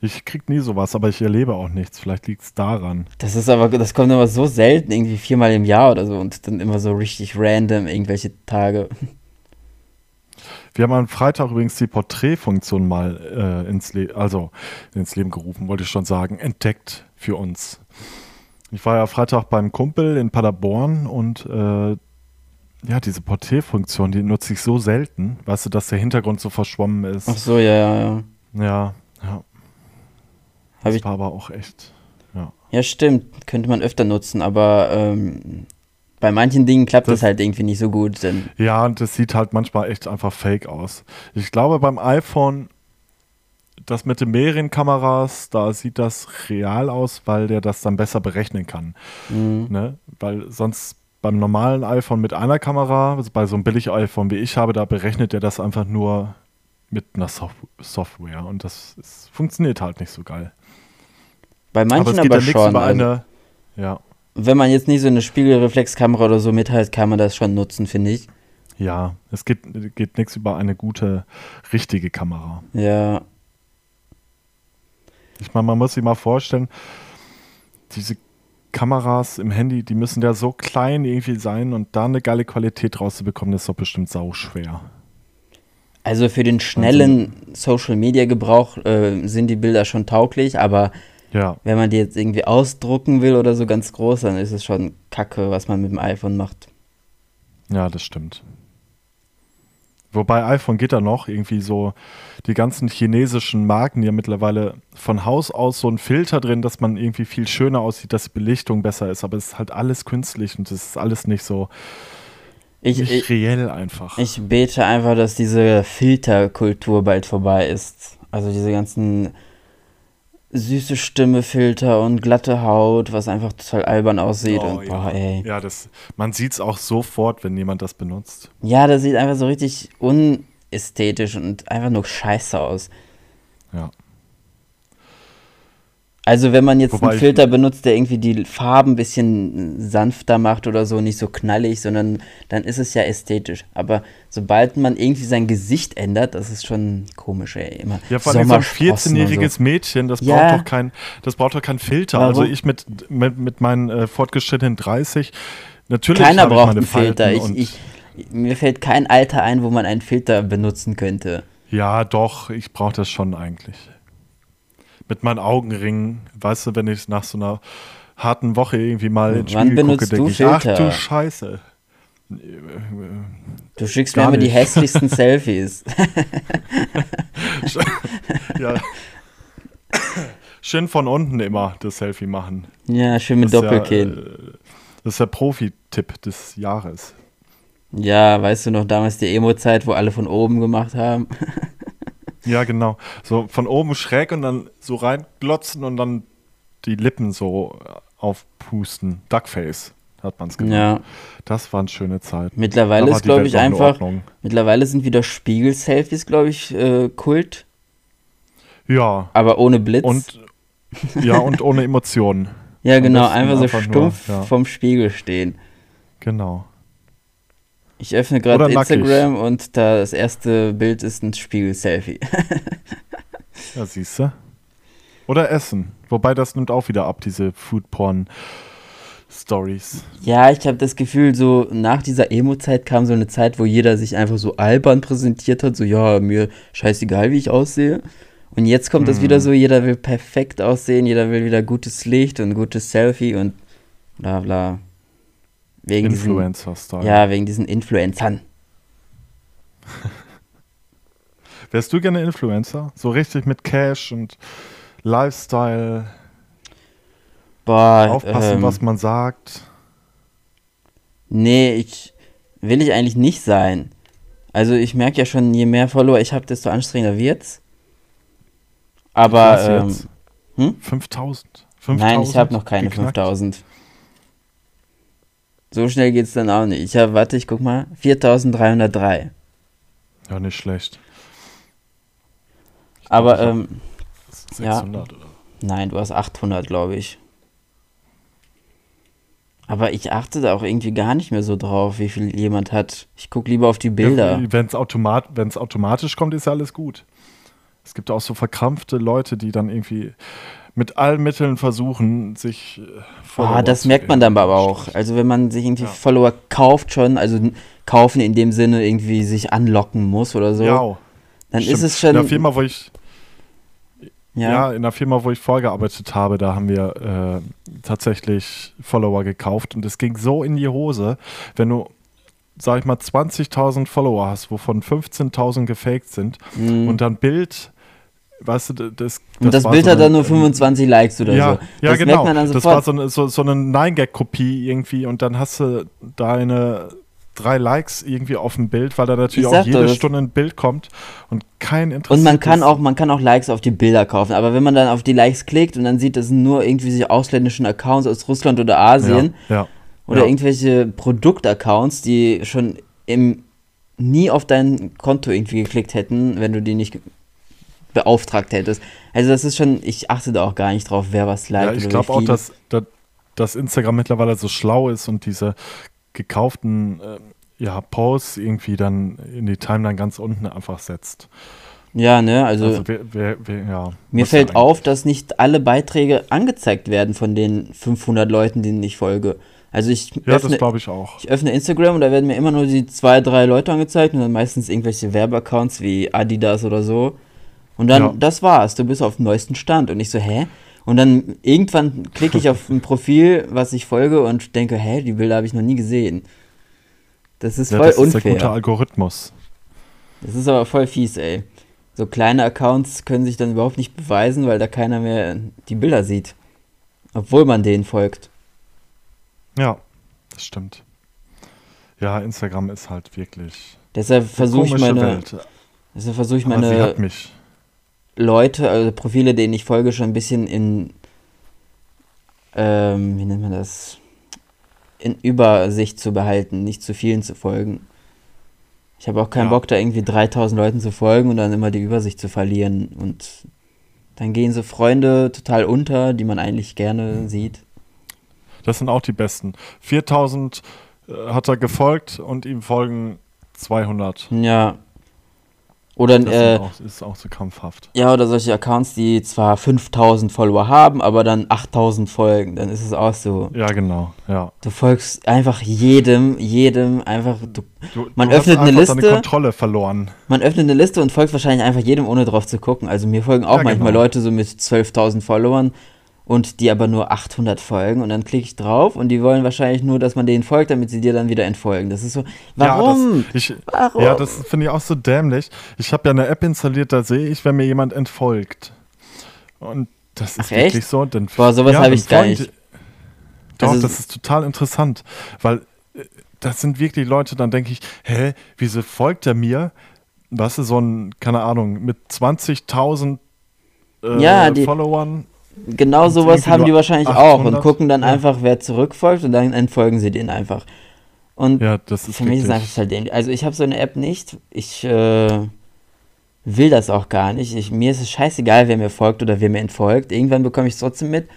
Ich krieg nie sowas, aber ich erlebe auch nichts. Vielleicht liegt es daran. Das ist aber, das kommt immer so selten, irgendwie viermal im Jahr oder so und dann immer so richtig random irgendwelche Tage. Wir haben am Freitag übrigens die Porträtfunktion mal äh, ins, Le also ins Leben gerufen, wollte ich schon sagen, entdeckt für uns. Ich war ja Freitag beim Kumpel in Paderborn und äh, ja, diese Porträtfunktion, die nutze ich so selten, weißt du, dass der Hintergrund so verschwommen ist. Ach so, ja, ja, ja. Ja, ja. Das ich war aber auch echt, ja. Ja, stimmt, könnte man öfter nutzen, aber ähm, bei manchen Dingen klappt das, das, halt irgendwie nicht so gut. Denn ja, und das sieht halt manchmal echt einfach fake aus. Ich glaube, beim iPhone, das mit den mehreren Kameras, da sieht das real aus, weil der das dann besser berechnen kann. Mhm. Ne? Weil sonst beim normalen iPhone mit einer Kamera, also bei so einem billig iPhone wie ich habe, da berechnet er das einfach nur mit einer Sof Software und das ist, funktioniert halt nicht so geil. Bei manchen aber, aber schon. Also, eine, ja. Wenn man jetzt nicht so eine Spiegelreflexkamera oder so mit hat, kann man das schon nutzen, finde ich. Ja, es geht, geht nichts über eine gute, richtige Kamera. Ja. Ich meine, man muss sich mal vorstellen, diese Kameras im Handy, die müssen ja so klein irgendwie sein und da eine geile Qualität rauszubekommen, ist doch bestimmt sau schwer. Also für den schnellen also, Social Media Gebrauch äh, sind die Bilder schon tauglich, aber ja. wenn man die jetzt irgendwie ausdrucken will oder so ganz groß, dann ist es schon Kacke, was man mit dem iPhone macht. Ja, das stimmt. Wobei iPhone geht da noch irgendwie so, die ganzen chinesischen Marken, die ja mittlerweile von Haus aus so ein Filter drin, dass man irgendwie viel schöner aussieht, dass die Belichtung besser ist, aber es ist halt alles künstlich und es ist alles nicht so ich, nicht ich, reell einfach. Ich bete einfach, dass diese Filterkultur bald vorbei ist. Also diese ganzen süße Stimmefilter und glatte Haut, was einfach total albern aussieht. Oh, und, boah, ja. ey. ja, das, man sieht es auch sofort, wenn jemand das benutzt. Ja, das sieht einfach so richtig unästhetisch und einfach nur scheiße aus. Ja. Also wenn man jetzt Wobei einen Filter benutzt, der irgendwie die Farben ein bisschen sanfter macht oder so, nicht so knallig, sondern dann ist es ja ästhetisch. Aber sobald man irgendwie sein Gesicht ändert, das ist schon komisch, ey. Immer ja, vor allem so ein 14-jähriges so. Mädchen, das ja. braucht doch kein, das braucht doch keinen Filter. Warum? Also ich mit, mit, mit meinen äh, fortgeschrittenen 30, natürlich Keiner braucht einen Filter. Ich, ich, mir fällt kein Alter ein, wo man einen Filter benutzen könnte. Ja, doch, ich brauche das schon eigentlich mit meinen Augenringen, weißt du, wenn ich nach so einer harten Woche irgendwie mal ins Spiegel gucke, denke ich, ach du Scheiße. Du schickst mir immer die hässlichsten (laughs) Selfies. ja. Schön von unten immer das Selfie machen. Ja, schön mit Doppelkinn. Ja, äh, das ist der Profi-Tipp des Jahres. Ja, weißt du noch damals die Emo-Zeit, wo alle von oben gemacht haben? (laughs) Ja, genau. So von oben schräg und dann so reinglotzen und dann die Lippen so aufpusten. Duckface hat man es genannt. Ja. Das war eine schöne Zeit. Mittlerweile ist, glaube ich, einfach. Mittlerweile sind wieder Spiegel-Selfies, glaube ich, äh, Kult. Ja. Aber ohne Blitz. Und, ja, und ohne Emotionen. (laughs) ja, genau. Einfach so einfach stumpf nur, ja. vom Spiegel stehen. Genau. Ich öffne gerade Instagram und das erste Bild ist ein Spiegel-Selfie. (laughs) ja, siehst du. Oder Essen. Wobei das nimmt auch wieder ab, diese Food-Porn-Stories. Ja, ich habe das Gefühl, so nach dieser Emo-Zeit kam so eine Zeit, wo jeder sich einfach so albern präsentiert hat. So, ja, mir scheißegal, wie ich aussehe. Und jetzt kommt hm. das wieder so, jeder will perfekt aussehen, jeder will wieder gutes Licht und gutes Selfie und bla bla. Wegen Influencer-Style. Ja, wegen diesen Influencern. (laughs) Wärst du gerne Influencer? So richtig mit Cash und Lifestyle. Boah, Aufpassen, ähm, was man sagt. Nee, ich will ich eigentlich nicht sein. Also ich merke ja schon, je mehr Follower ich habe, desto anstrengender wird's. Aber ähm, hm? 5000. Nein, ich habe noch keine 5000. So schnell geht es dann auch nicht. Ich habe, warte, ich guck mal, 4303. Ja, nicht schlecht. Ich Aber, glaub, ähm, 600 ja, oder? Nein, du hast 800, glaube ich. Aber ich achte da auch irgendwie gar nicht mehr so drauf, wie viel jemand hat. Ich gucke lieber auf die Bilder. Ja, Wenn es automat automatisch kommt, ist ja alles gut. Es gibt auch so verkrampfte Leute, die dann irgendwie mit allen Mitteln versuchen, sich äh, Follower Ah, das merkt man dann aber auch. Also wenn man sich irgendwie ja. Follower kauft schon, also kaufen in dem Sinne irgendwie sich anlocken muss oder so, ja, dann stimmt. ist es schon... In der Firma, wo ich... Ja. ja. in der Firma, wo ich vorgearbeitet habe, da haben wir äh, tatsächlich Follower gekauft und es ging so in die Hose, wenn du sag ich mal, 20.000 Follower hast, wovon 15.000 gefaked sind mhm. und dann Bild weißt du, das, das Und das Bild so hat dann nur 25 Likes oder ja, so. Ja, das genau. das war so eine, so, so eine Nine-Gag-Kopie irgendwie und dann hast du deine drei Likes irgendwie auf dem Bild, weil da natürlich auch jede das. Stunde ein Bild kommt und kein Interesse. Und man kann auch, man kann auch Likes auf die Bilder kaufen, aber wenn man dann auf die Likes klickt und dann sieht, das sind nur irgendwie sich ausländischen Accounts aus Russland oder Asien ja, ja, oder ja. irgendwelche Produktaccounts, die schon im nie auf dein Konto irgendwie geklickt hätten, wenn du die nicht beauftragt hättest. Also das ist schon, ich achte da auch gar nicht drauf, wer was liked. Ja, ich glaube auch, dass, dass, Instagram mittlerweile so schlau ist und diese gekauften äh, ja, Posts irgendwie dann in die Timeline ganz unten einfach setzt. Ja, ne, also, also wer, wer, wer, ja, mir fällt auf, dass nicht alle Beiträge angezeigt werden von den 500 Leuten, denen ich folge. Also ich ja, öffne, das glaube ich auch. Ich öffne Instagram und da werden mir immer nur die zwei, drei Leute angezeigt und dann meistens irgendwelche Werbeaccounts wie Adidas oder so. Und dann, ja. das war's, du bist auf dem neuesten Stand. Und ich so, hä? Und dann irgendwann klicke ich (laughs) auf ein Profil, was ich folge und denke, hä, die Bilder habe ich noch nie gesehen. Das ist ja, voll das unfair. Das ist der gute Algorithmus. Das ist aber voll fies, ey. So kleine Accounts können sich dann überhaupt nicht beweisen, weil da keiner mehr die Bilder sieht. Obwohl man denen folgt. Ja, das stimmt. Ja, Instagram ist halt wirklich. Deshalb versuche ich meine. Welt. Deshalb versuche ich meine. Aber sie hat mich. Leute, also Profile, denen ich folge, schon ein bisschen in, ähm, wie nennt man das, in Übersicht zu behalten, nicht zu vielen zu folgen. Ich habe auch keinen ja. Bock, da irgendwie 3000 Leuten zu folgen und dann immer die Übersicht zu verlieren. Und dann gehen so Freunde total unter, die man eigentlich gerne sieht. Das sind auch die besten. 4000 äh, hat er gefolgt und ihm folgen 200. Ja, oder, das äh, auch, ist auch so kampfhaft. Ja, oder solche Accounts, die zwar 5000 Follower haben, aber dann 8000 folgen. Dann ist es auch so. Ja, genau. Ja. Du folgst einfach jedem, jedem einfach. Du, du man du öffnet eine Liste. Deine Kontrolle verloren. Man öffnet eine Liste und folgt wahrscheinlich einfach jedem, ohne drauf zu gucken. Also mir folgen auch ja, manchmal genau. Leute so mit 12.000 Followern und die aber nur 800 folgen und dann klicke ich drauf und die wollen wahrscheinlich nur, dass man denen folgt, damit sie dir dann wieder entfolgen. Das ist so, warum? Ja, das, ich, warum? Ja, das finde ich auch so dämlich. Ich habe ja eine App installiert, da sehe ich, wenn mir jemand entfolgt. Und das ist Ach, wirklich echt? so. Denn, Boah, sowas ja, habe ich gar nicht. Doch, also, das ist total interessant, weil äh, das sind wirklich Leute, dann denke ich, hä, wieso folgt er mir? Was ist so ein, keine Ahnung, mit 20.000 äh, ja, die, Followern Genau sowas haben die wahrscheinlich 800, auch und gucken dann ja. einfach, wer zurückfolgt und dann entfolgen sie den einfach. Und ja, das ist für mich ist es halt. Also ich habe so eine App nicht. Ich äh, will das auch gar nicht. Ich, mir ist es scheißegal, wer mir folgt oder wer mir entfolgt. Irgendwann bekomme ich es trotzdem mit.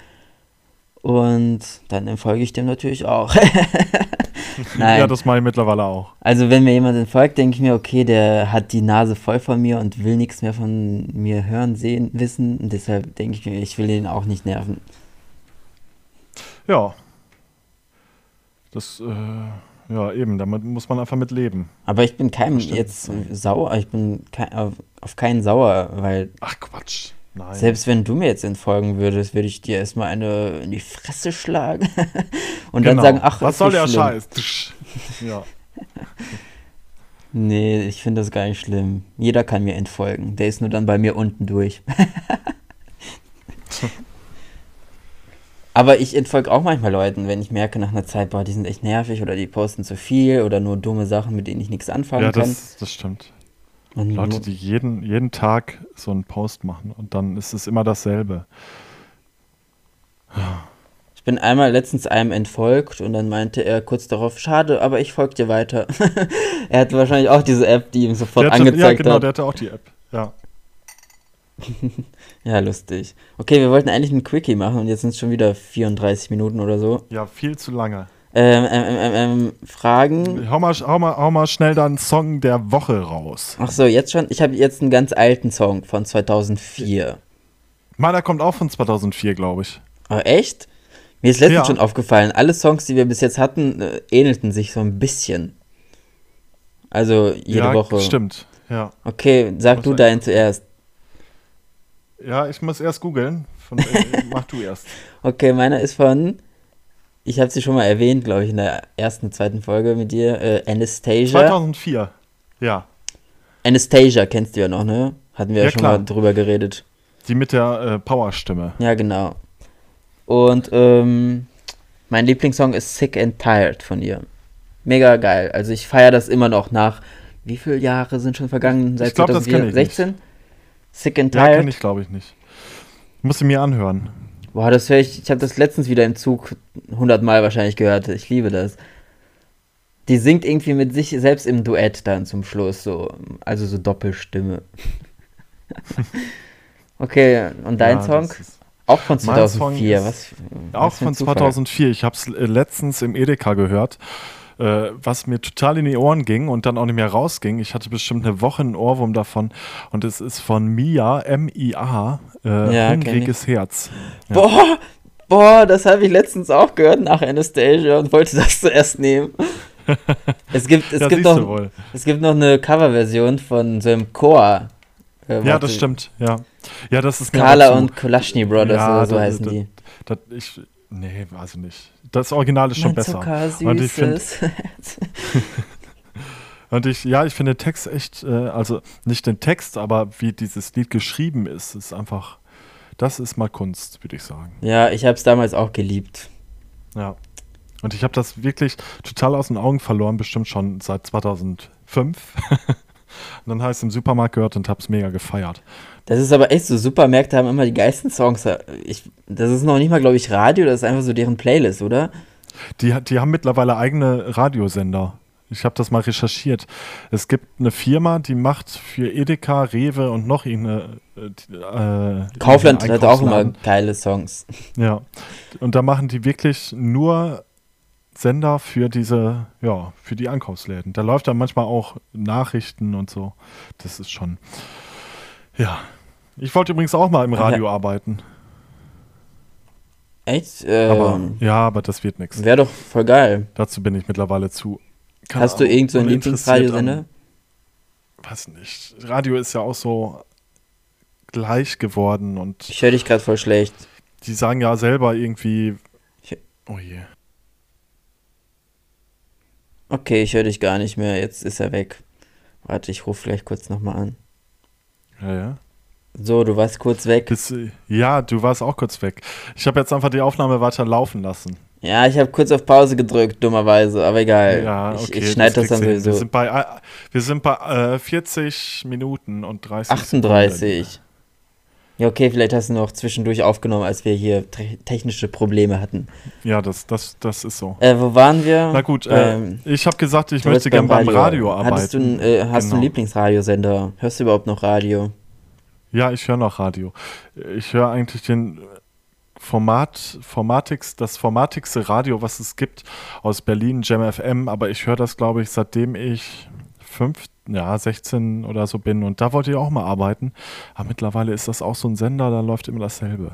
Und dann entfolge ich dem natürlich auch. (laughs) Nein. Ja, das mache ich mittlerweile auch. Also wenn mir jemand entfolgt, denke ich mir, okay, der hat die Nase voll von mir und will nichts mehr von mir hören, sehen, wissen. Und deshalb denke ich mir, ich will ihn auch nicht nerven. Ja. Das, äh, ja, eben, damit muss man einfach mit leben. Aber ich bin keinem jetzt sauer, ich bin kein, auf, auf keinen sauer, weil. Ach Quatsch. Nein. Selbst wenn du mir jetzt entfolgen würdest, würde ich dir erstmal eine in die Fresse schlagen (laughs) und genau. dann sagen, ach, was soll der schlimm. Scheiß? ja. (laughs) Nee, ich finde das gar nicht schlimm. Jeder kann mir entfolgen. Der ist nur dann bei mir unten durch. (laughs) Aber ich entfolge auch manchmal Leuten, wenn ich merke nach einer Zeit, boah, die sind echt nervig oder die posten zu viel oder nur dumme Sachen, mit denen ich nichts anfangen ja, das, kann. Ja, das stimmt. Und Leute, die jeden, jeden Tag so einen Post machen und dann ist es immer dasselbe. bin einmal letztens einem entfolgt und dann meinte er kurz darauf, schade, aber ich folge dir weiter. (laughs) er hatte wahrscheinlich auch diese App, die ihm sofort hatte, angezeigt hat. Ja, genau, hat. der hatte auch die App, ja. (laughs) ja, lustig. Okay, wir wollten eigentlich ein Quickie machen und jetzt sind es schon wieder 34 Minuten oder so. Ja, viel zu lange. Ähm, ähm, ähm, ähm, Fragen. Hau mal, hau, mal, hau mal schnell deinen Song der Woche raus. Ach so, jetzt schon. Ich habe jetzt einen ganz alten Song von 2004. Meiner kommt auch von 2004, glaube ich. Oh, echt? Mir ist letztens ja. schon aufgefallen, alle Songs, die wir bis jetzt hatten, äh, ähnelten sich so ein bisschen. Also jede ja, Woche. Stimmt, ja. Okay, sag du deinen zuerst. Ja, ich muss erst googeln. Äh, mach du erst. (laughs) Okay, meiner ist von. Ich habe sie schon mal erwähnt, glaube ich, in der ersten, zweiten Folge mit dir. Äh, Anastasia. 2004, ja. Anastasia kennst du ja noch, ne? Hatten wir ja, ja schon klar. mal drüber geredet. Die mit der äh, Powerstimme. Ja, genau. Und ähm, mein Lieblingssong ist Sick and Tired von ihr. Mega geil. Also ich feiere das immer noch nach. Wie viele Jahre sind schon vergangen? Seit ich glaub, 2016? Sick and Tired? Ja, kenne ich, glaube ich, nicht. Muss sie mir anhören. Boah, das höre ich. Ich habe das letztens wieder im Zug 100 Mal wahrscheinlich gehört. Ich liebe das. Die singt irgendwie mit sich selbst im Duett dann zum Schluss so. Also so Doppelstimme. (laughs) okay, und dein ja, Song? Auch von 2004, ist, was, Auch was von 2004. Ich habe es äh, letztens im Edeka gehört, äh, was mir total in die Ohren ging und dann auch nicht mehr rausging. Ich hatte bestimmt eine Woche einen Ohrwurm davon und es ist von Mia, M-I-A, äh, ja, Hungriges Herz. Ja. Boah, boah, das habe ich letztens auch gehört nach Anastasia und wollte das (laughs) zuerst nehmen. es gibt, es, (laughs) ja, gibt noch, es gibt noch eine Coverversion von so einem Chor. Äh, ja, das stimmt, ja. Ja, das ist Kala und Kolaschny Brothers ja, oder so das, heißen das, die. Das, ich, nee, weiß ich nicht. Das Original ist schon mein besser. Und ich finde. (laughs) Und ich, ja, ich finde den Text echt, äh, also nicht den Text, aber wie dieses Lied geschrieben ist, ist einfach, das ist mal Kunst, würde ich sagen. Ja, ich habe es damals auch geliebt. Ja. Und ich habe das wirklich total aus den Augen verloren, bestimmt schon seit 2005. (laughs) Und dann heißt es im Supermarkt gehört und hab's mega gefeiert. Das ist aber echt so, Supermärkte haben immer die geilsten Songs. Ich, das ist noch nicht mal, glaube ich, Radio, das ist einfach so deren Playlist, oder? Die, die haben mittlerweile eigene Radiosender. Ich habe das mal recherchiert. Es gibt eine Firma, die macht für Edeka, Rewe und noch irgendeine. Äh, Kaufland hat auch immer geile Songs. Ja. Und da machen die wirklich nur Sender für diese, ja, für die Einkaufsläden. Da läuft dann manchmal auch Nachrichten und so. Das ist schon, ja. Ich wollte übrigens auch mal im Radio ja. arbeiten. Echt? Ähm, aber, ja, aber das wird nichts. Wäre doch voll geil. Dazu bin ich mittlerweile zu. Hast du irgend so einen Lieblingsradiosender? Weiß nicht. Radio ist ja auch so gleich geworden und. Ich höre dich gerade voll schlecht. Die sagen ja selber irgendwie. Oh je. Okay, ich höre dich gar nicht mehr. Jetzt ist er weg. Warte, ich rufe gleich kurz nochmal an. Ja, ja. So, du warst kurz weg. Bis, ja, du warst auch kurz weg. Ich habe jetzt einfach die Aufnahme weiter laufen lassen. Ja, ich habe kurz auf Pause gedrückt, dummerweise, aber egal. Ja, okay, ich, ich schneide das, das dann sowieso. Wir sind bei, äh, wir sind bei äh, 40 Minuten und 30 38. Sekunden. Ja, okay, vielleicht hast du noch zwischendurch aufgenommen, als wir hier technische Probleme hatten. Ja, das, das, das ist so. Äh, wo waren wir? Na gut, äh, ähm, ich habe gesagt, ich möchte gerne beim Radio, Radio arbeiten. Du, äh, hast genau. du einen genau. Lieblingsradiosender? Hörst du überhaupt noch Radio? Ja, ich höre noch Radio. Ich höre eigentlich den Format, Formatix, das formatigste Radio, was es gibt, aus Berlin, Jam FM, aber ich höre das, glaube ich, seitdem ich fünf, ja, 16 oder so bin und da wollte ich auch mal arbeiten. Aber mittlerweile ist das auch so ein Sender, da läuft immer dasselbe.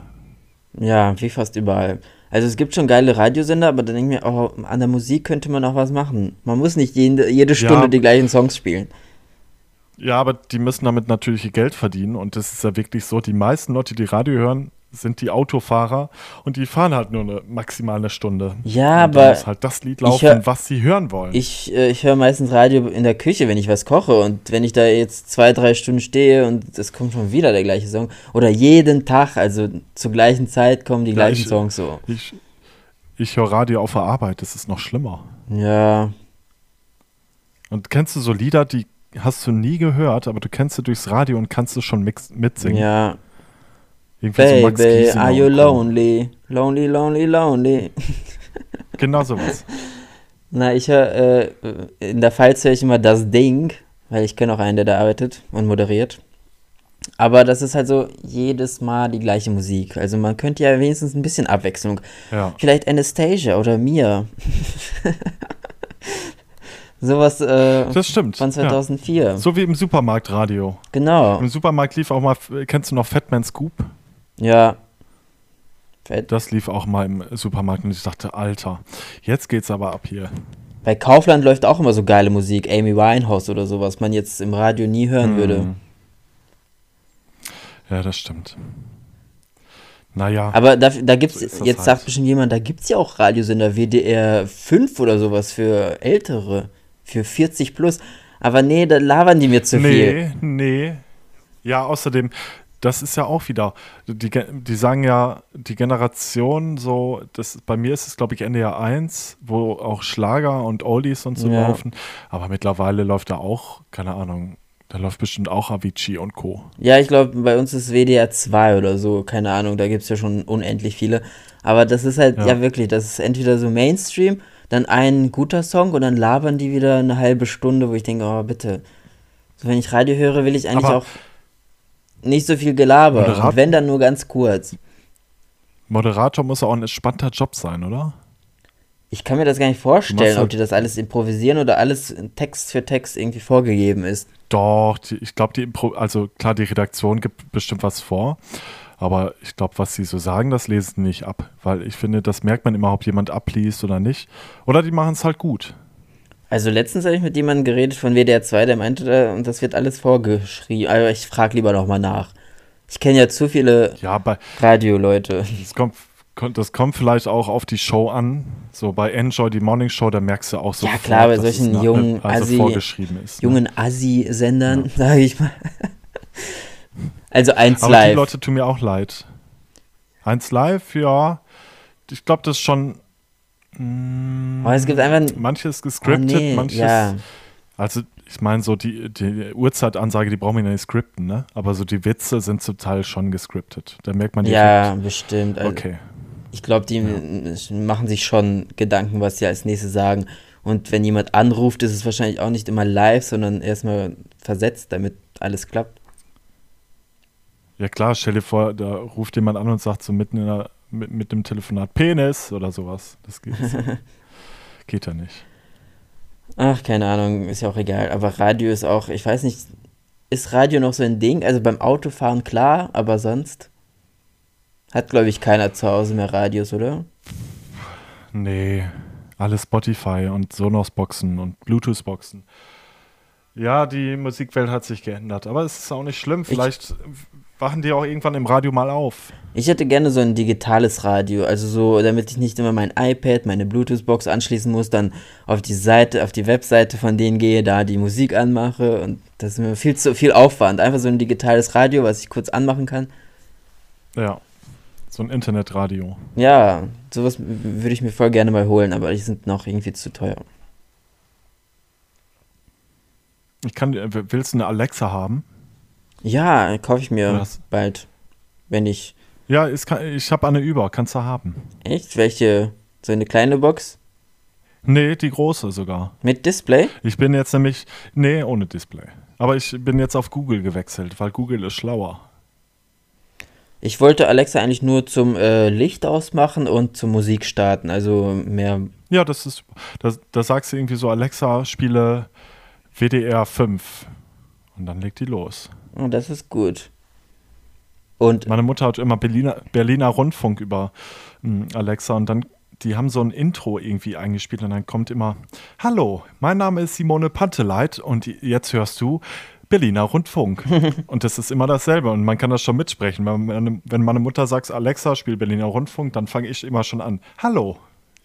Ja, wie fast überall. Also es gibt schon geile Radiosender, aber dann denke ich mir, oh, an der Musik könnte man auch was machen. Man muss nicht jede, jede Stunde ja, die gleichen Songs spielen. Ja, aber die müssen damit natürlich ihr Geld verdienen und das ist ja wirklich so, die meisten Leute, die Radio hören, sind die Autofahrer und die fahren halt nur eine maximal eine Stunde. Ja, und aber muss halt das Lied laufen, hör, was sie hören wollen. Ich, äh, ich höre meistens Radio in der Küche, wenn ich was koche und wenn ich da jetzt zwei, drei Stunden stehe und es kommt schon wieder der gleiche Song oder jeden Tag, also zur gleichen Zeit kommen die ja, gleichen ich, Songs so. Ich, ich höre Radio auf der Arbeit, das ist noch schlimmer. Ja. Und kennst du so Lieder, die hast du nie gehört, aber du kennst sie durchs Radio und kannst du schon mix, mitsingen? Ja, Irgendwie so Max Baby, Giesinger are you lonely? Lonely, lonely, lonely. (laughs) Genau sowas. (laughs) Na, ich höre, äh, in der Pfalz höre ich immer das Ding, weil ich kenne auch einen, der da arbeitet und moderiert. Aber das ist halt so jedes Mal die gleiche Musik. Also man könnte ja wenigstens ein bisschen Abwechslung. Ja. Vielleicht Anastasia oder Mia. (laughs) Sowas äh, Das stimmt. von Ja. 2004. So wie im Supermarktradio. Genau. Im Supermarkt lief auch mal, kennst du noch Fatman Scoop? Ja. Fett. Das lief auch mal im Supermarkt und ich dachte, Alter, jetzt geht's aber ab hier. Bei Kaufland läuft auch immer so geile Musik. Amy Winehouse oder so, was man jetzt im Radio nie hören würde. Hm. Ja, das stimmt. Naja, Aber da, da gibt's, So jetzt halt. sagt bestimmt jemand, da gibt's ja auch Radiosender WDR 5 oder sowas für Ältere, für 40 plus. Aber nee, da labern die mir zu viel. nee, nee. Ja, außerdem, das ist ja auch wieder, die, die sagen ja, die Generation so, das, bei mir ist es glaube ich NDR 1, wo auch Schlager und Oldies und so Ja. laufen, aber mittlerweile läuft da auch, keine Ahnung, da läuft bestimmt auch Avicii und Co. Ja, ich glaube, bei uns ist WDR 2 oder so, keine Ahnung, da gibt's ja schon unendlich viele. Aber das ist halt, ja, Ja. wirklich, das ist entweder so Mainstream, dann ein guter Song und dann labern die wieder eine halbe Stunde, wo ich denke, oh, bitte. So, wenn ich Radio höre, will ich eigentlich Aber- auch nicht so viel Gelaber. Moderat- Und wenn dann nur ganz kurz. Moderator muss auch ein entspannter Job sein, oder? Ich kann mir das gar nicht vorstellen, ob die das alles improvisieren oder alles Text für Text irgendwie vorgegeben ist. Doch, die, ich glaube, die Impro also klar, die Redaktion gibt bestimmt was vor, aber ich glaube, was sie so sagen, das lesen nicht ab, weil ich finde, das merkt man immer, ob jemand abliest oder nicht. Oder die machen es halt gut. Also letztens habe ich mit jemandem geredet von WDR 2, der meinte, da, und das wird alles vorgeschrieben. Aber ich frage lieber nochmal nach. Ich kenne ja zu viele Ja, bei, Radioleute. das, kommt, das kommt vielleicht auch auf die Show an. So bei Enjoy, die Morning Show, da merkst du auch so. Ja, klar, bei solchen jungen also Assi- vorgeschrieben ist. Ne? Jungen Assi-Sendern, sage ich mal. Also eins Aber die live. Leute tun mir auch leid. Eins live, ja. Ich glaube, das ist schon. mm, Aber es gibt einfach. Manches Oh, gescriptet, nee, manches. ja. Also, ich meine, so die, die Uhrzeitansage, die brauchen wir ja nicht skripten, ne? Aber so die Witze sind zum Teil schon gescriptet. Da merkt man Ja, bestimmt. Also, Okay. Ich glaube, die machen sich schon Gedanken, was sie als nächstes sagen. Und wenn jemand anruft, ist es wahrscheinlich auch nicht immer live, sondern erstmal versetzt, damit alles klappt. Ja, klar, stell dir vor, da ruft jemand an und sagt so mitten in der, mit, mit dem Telefonat Penis oder sowas. Das geht, (laughs) geht ja nicht. Ach, keine Ahnung, ist ja auch egal. Aber Radio ist auch, ich weiß nicht, ist Radio noch so ein Ding? Also beim Autofahren klar, aber sonst hat, glaube ich, keiner zu Hause mehr Radios, oder? Nee, alles Spotify und Sonos-Boxen und Bluetooth-Boxen. Ja, die Musikwelt hat sich geändert, aber es ist auch nicht schlimm. Vielleicht wachen die auch irgendwann im Radio mal auf. Ich hätte gerne so ein digitales Radio, also so, damit ich nicht immer mein iPad, meine Bluetooth-Box anschließen muss, dann auf die Seite, auf die Webseite von denen gehe, da die Musik anmache und das ist mir viel zu viel Aufwand. Einfach so ein digitales Radio, was ich kurz anmachen kann. Ja, so ein Internetradio. Ja, sowas würde ich mir voll gerne mal holen, aber die sind noch irgendwie zu teuer. Ich kann, äh, willst du eine Alexa haben? Ja, kaufe ich mir Was? bald, wenn ich. Ja, kann- ich habe eine über, kannst du haben. Echt? Welche? So eine kleine Box? Nee, die große sogar. Mit Display? Ich bin jetzt nämlich, nee, ohne Display. Aber ich bin jetzt auf Google gewechselt, weil Google ist schlauer. Ich wollte Alexa eigentlich nur zum äh, Licht ausmachen und zum Musik starten, also mehr. Ja, das ist, da, da sagst du irgendwie so, Alexa, spiele WDR 5. Und dann legt die los. Oh, das ist gut. Und Meine Mutter hat immer Berliner, Berliner Rundfunk über mh, Alexa und dann, die haben so ein Intro irgendwie eingespielt und dann kommt immer, Hallo, mein Name ist Simone Panteleit und jetzt hörst du Berliner Rundfunk. (laughs) und das ist immer dasselbe und man kann das schon mitsprechen. Wenn meine, wenn meine Mutter sagt, Alexa, spiel Berliner Rundfunk, dann fange ich immer schon an, Hallo.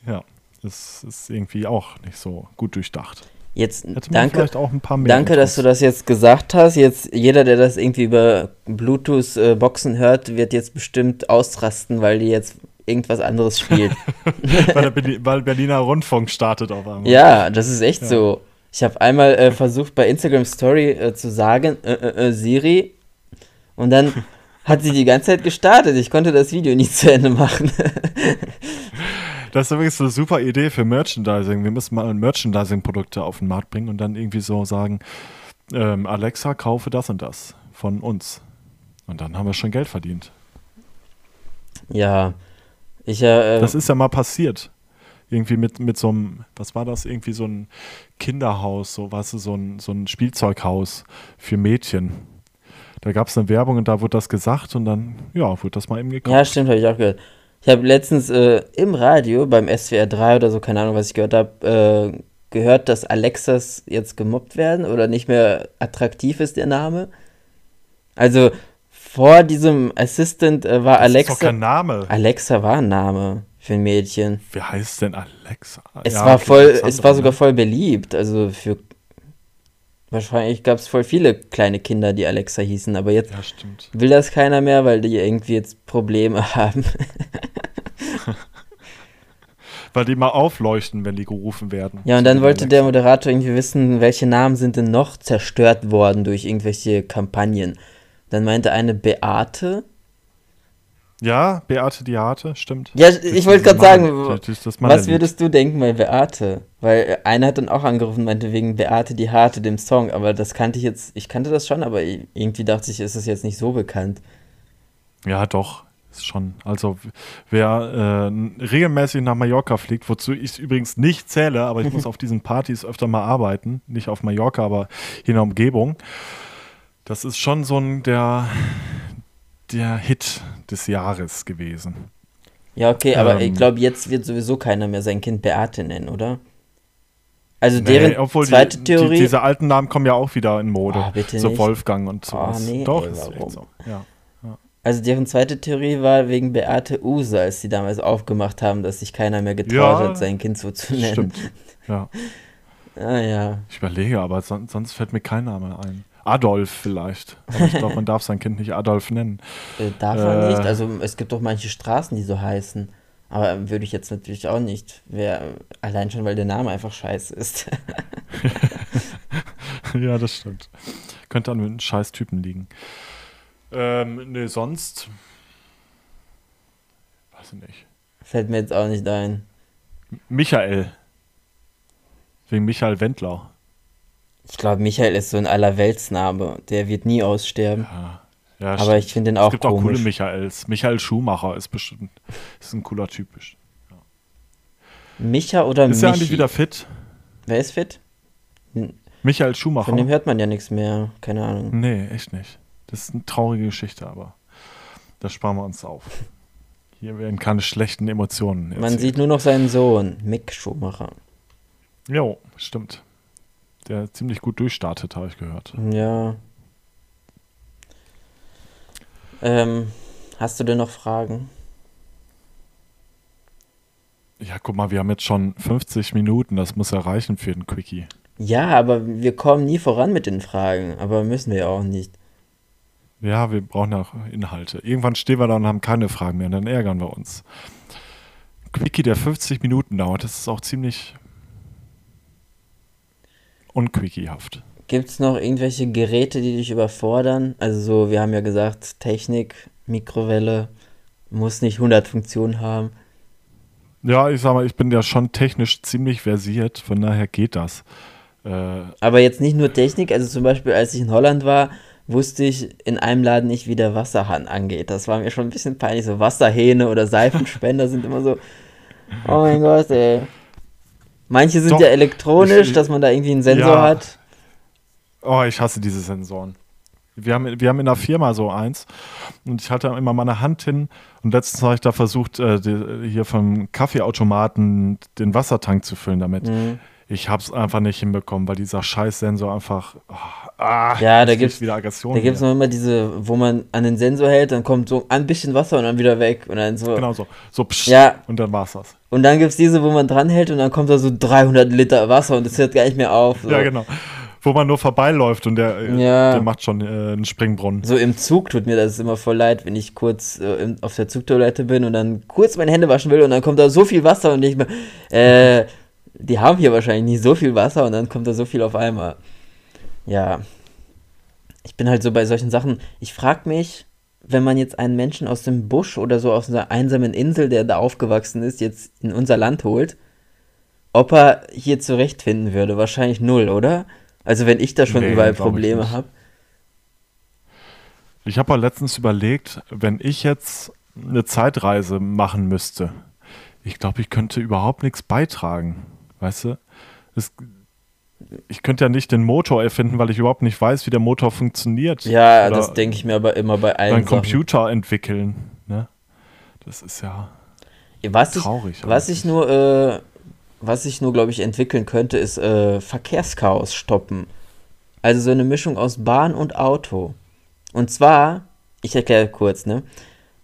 Ja, das ist irgendwie auch nicht so gut durchdacht. Jetzt danke, vielleicht auch ein paar mehr. danke, dass du das jetzt gesagt hast. Jetzt jeder, der das irgendwie über Bluetooth-Boxen hört, wird jetzt bestimmt ausrasten, weil die jetzt irgendwas anderes (laughs) spielt. weil, der weil Berliner Rundfunk startet auf einmal. ja, das ist echt Ja. so. Ich habe einmal äh, versucht bei Instagram Story äh, zu sagen, äh, äh, äh, Siri, und dann (laughs) Hat sie die ganze Zeit gestartet. Ich konnte das Video nicht zu Ende machen. (laughs) Das ist übrigens eine super Idee für Merchandising. Wir müssen mal Merchandising-Produkte auf den Markt bringen und dann irgendwie so sagen, ähm, Alexa, kaufe das und das von uns. Und dann haben wir schon Geld verdient. Ja, ich äh, Das ist ja mal passiert. Irgendwie mit, mit so einem, was war das? Irgendwie so ein Kinderhaus, so weißt du, so ein, so ein Spielzeughaus für Mädchen. Da gab es eine Werbung und da wurde das gesagt und dann, ja, wurde das mal eben gekauft. Ja, stimmt, habe ich auch gehört. Ich habe letztens äh, im Radio beim SWR 3 oder so, keine Ahnung, was ich gehört habe, äh, gehört, dass Alexas jetzt gemobbt werden oder nicht mehr attraktiv ist der Name. Also vor diesem Assistant äh, war das Alexa. ist doch kein Name. Alexa war ein Name für ein Mädchen. Wie heißt denn Alexa? Es Ja, war okay, voll, es war sogar ne? voll beliebt. Also für wahrscheinlich gab es voll viele kleine Kinder, die Alexa hießen, aber jetzt Ja, will das keiner mehr, weil die irgendwie jetzt Probleme (laughs) haben. (laughs) Weil die mal aufleuchten, wenn die gerufen werden. Ja, und dann wollte Alexa. der Moderator irgendwie wissen, welche Namen sind denn noch zerstört worden durch irgendwelche Kampagnen. Dann meinte eine Beate. Ja, Beate Diate, stimmt. Ja, ich wollte gerade sagen, das das was würdest du denken bei Beate? Weil einer hat dann auch angerufen, meinte wegen Beate die Harte, dem Song, aber das kannte ich jetzt, ich kannte das schon, aber irgendwie dachte ich, ist es jetzt nicht so bekannt. Ja, doch. Ist schon. Also, wer äh, regelmäßig nach Mallorca fliegt, wozu ich übrigens nicht zähle, aber ich muss (laughs) auf diesen Partys öfter mal arbeiten. Nicht auf Mallorca, aber hier in der Umgebung. Das ist schon so ein der, der Hit des Jahres gewesen. Ja, okay, aber Ähm. ich glaube, jetzt wird sowieso keiner mehr sein Kind Beate nennen, oder? Also Nee, deren obwohl zweite die, Theorie. Die, diese alten Namen kommen ja auch wieder in Mode. Ah, bitte so nicht. Wolfgang und sowas. nee, Doch, ey, ist warum? echt so. Ja. Also deren zweite Theorie war wegen Beate Use, als sie damals aufgemacht haben, dass sich keiner mehr getraut Ja, hat, sein Kind so zu nennen. Stimmt. Ja. (laughs) Ah ja. Ich überlege, aber son sonst fällt mir kein Name ein. Adolf vielleicht. Aber ich glaube, man darf sein Kind nicht Adolf nennen. Äh, darf man Äh. nicht. Also es gibt doch manche Straßen, die so heißen. Aber würde ich jetzt natürlich auch nicht. Wer, allein schon, weil der Name einfach scheiße ist. (laughs) ja, das stimmt. Könnte an einem scheiß Typen liegen. Ähm, nee, sonst. Weiß ich nicht. Fällt mir jetzt auch nicht ein. Michael. Wegen Michael Wendler. Ich glaube, Michael ist so ein Allerweltsname. Der wird nie aussterben. Ja. ja Aber stimmt. ich finde den Es auch gibt auch coole komisch. Michaels. Michael Schumacher ist bestimmt ist ein cooler Typ. Micha oder Ist er eigentlich wieder fit? Wer ist fit? Michael Von dem Schumacher? hört man ja nichts mehr. Keine Ahnung. Nee, echt nicht. Das ist eine traurige Geschichte, aber das sparen wir uns auf. Hier werden keine schlechten Emotionen. Man erzählt. sieht nur noch seinen Sohn, Mick Schumacher. Jo, stimmt. Der ziemlich gut durchstartet, habe ich gehört. Ja. Ähm, hast du denn noch Fragen? Ja, guck mal, wir haben jetzt schon 50 Minuten. Das muss ja reichen für den Quickie. Ja, aber wir kommen nie voran mit den Fragen. Aber müssen wir auch nicht. Ja, wir brauchen ja auch Inhalte. Irgendwann stehen wir da und haben keine Fragen mehr und dann ärgern wir uns. Quickie, der 50 Minuten dauert, das ist auch ziemlich unquickiehaft. Gibt es noch irgendwelche Geräte, die dich überfordern? Also so, wir haben ja gesagt, Technik, Mikrowelle, muss nicht 100 Funktionen haben. Ja, ich sag mal, ich bin ja schon technisch ziemlich versiert, von daher geht das. Äh, Aber jetzt nicht nur Technik, also zum Beispiel, als ich in Holland war, wusste ich in einem Laden nicht, wie der Wasserhahn angeht. Das war mir schon ein bisschen peinlich. So Wasserhähne oder Seifenspender sind immer so, oh mein Gott, ey. Manche sind Doch, ja elektronisch, ich- dass man da irgendwie einen Sensor Ja. hat. Oh, ich hasse diese Sensoren. Wir haben, wir haben in der Firma so eins und ich hatte immer meine Hand hin und letztens habe ich da versucht, äh, die, hier vom Kaffeeautomaten den Wassertank zu füllen damit. Mhm. Ich habe es einfach nicht hinbekommen, weil dieser Scheiß-Sensor einfach. Oh, ah, Ja, da gibt's- wieder Aggression. Da gibt es hier. noch immer diese, wo man an den Sensor hält, dann kommt so ein bisschen Wasser und dann wieder weg. Und dann so. Genau so. So psch, Ja. und dann war's das. Und dann gibt es diese, wo man dran hält und dann kommt da so 300 Liter Wasser und es hört gar nicht mehr auf. So. Ja, genau. Wo man nur vorbeiläuft und der, äh, Ja. der macht schon äh, einen Springbrunnen. So im Zug tut mir das immer voll leid, wenn ich kurz äh, auf der Zugtoilette bin und dann kurz meine Hände waschen will und dann kommt da so viel Wasser und ich mir, äh, die haben hier wahrscheinlich nicht so viel Wasser und dann kommt da so viel auf einmal. Ja. Ich bin halt so bei solchen Sachen, ich frage mich, wenn man jetzt einen Menschen aus dem Busch oder so aus einer einsamen Insel, der da aufgewachsen ist, jetzt in unser Land holt, ob er hier zurechtfinden würde. Wahrscheinlich null, oder? Also wenn ich da schon nee, überall Probleme habe. Ich habe auch letztens überlegt, wenn ich jetzt eine Zeitreise machen müsste, ich glaube, ich könnte überhaupt nichts beitragen. Weißt du? Es, ich könnte ja nicht den Motor erfinden, weil ich überhaupt nicht weiß, wie der Motor funktioniert. Ja, Oder das denke ich mir aber immer bei allen. Einen Computer entwickeln. Ne? Das ist ja, was traurig. Ich, was ich nur, äh, was ich nur, glaube ich, entwickeln könnte, ist äh, Verkehrschaos stoppen. Also so eine Mischung aus Bahn und Auto. Und zwar, ich erkläre kurz, ne?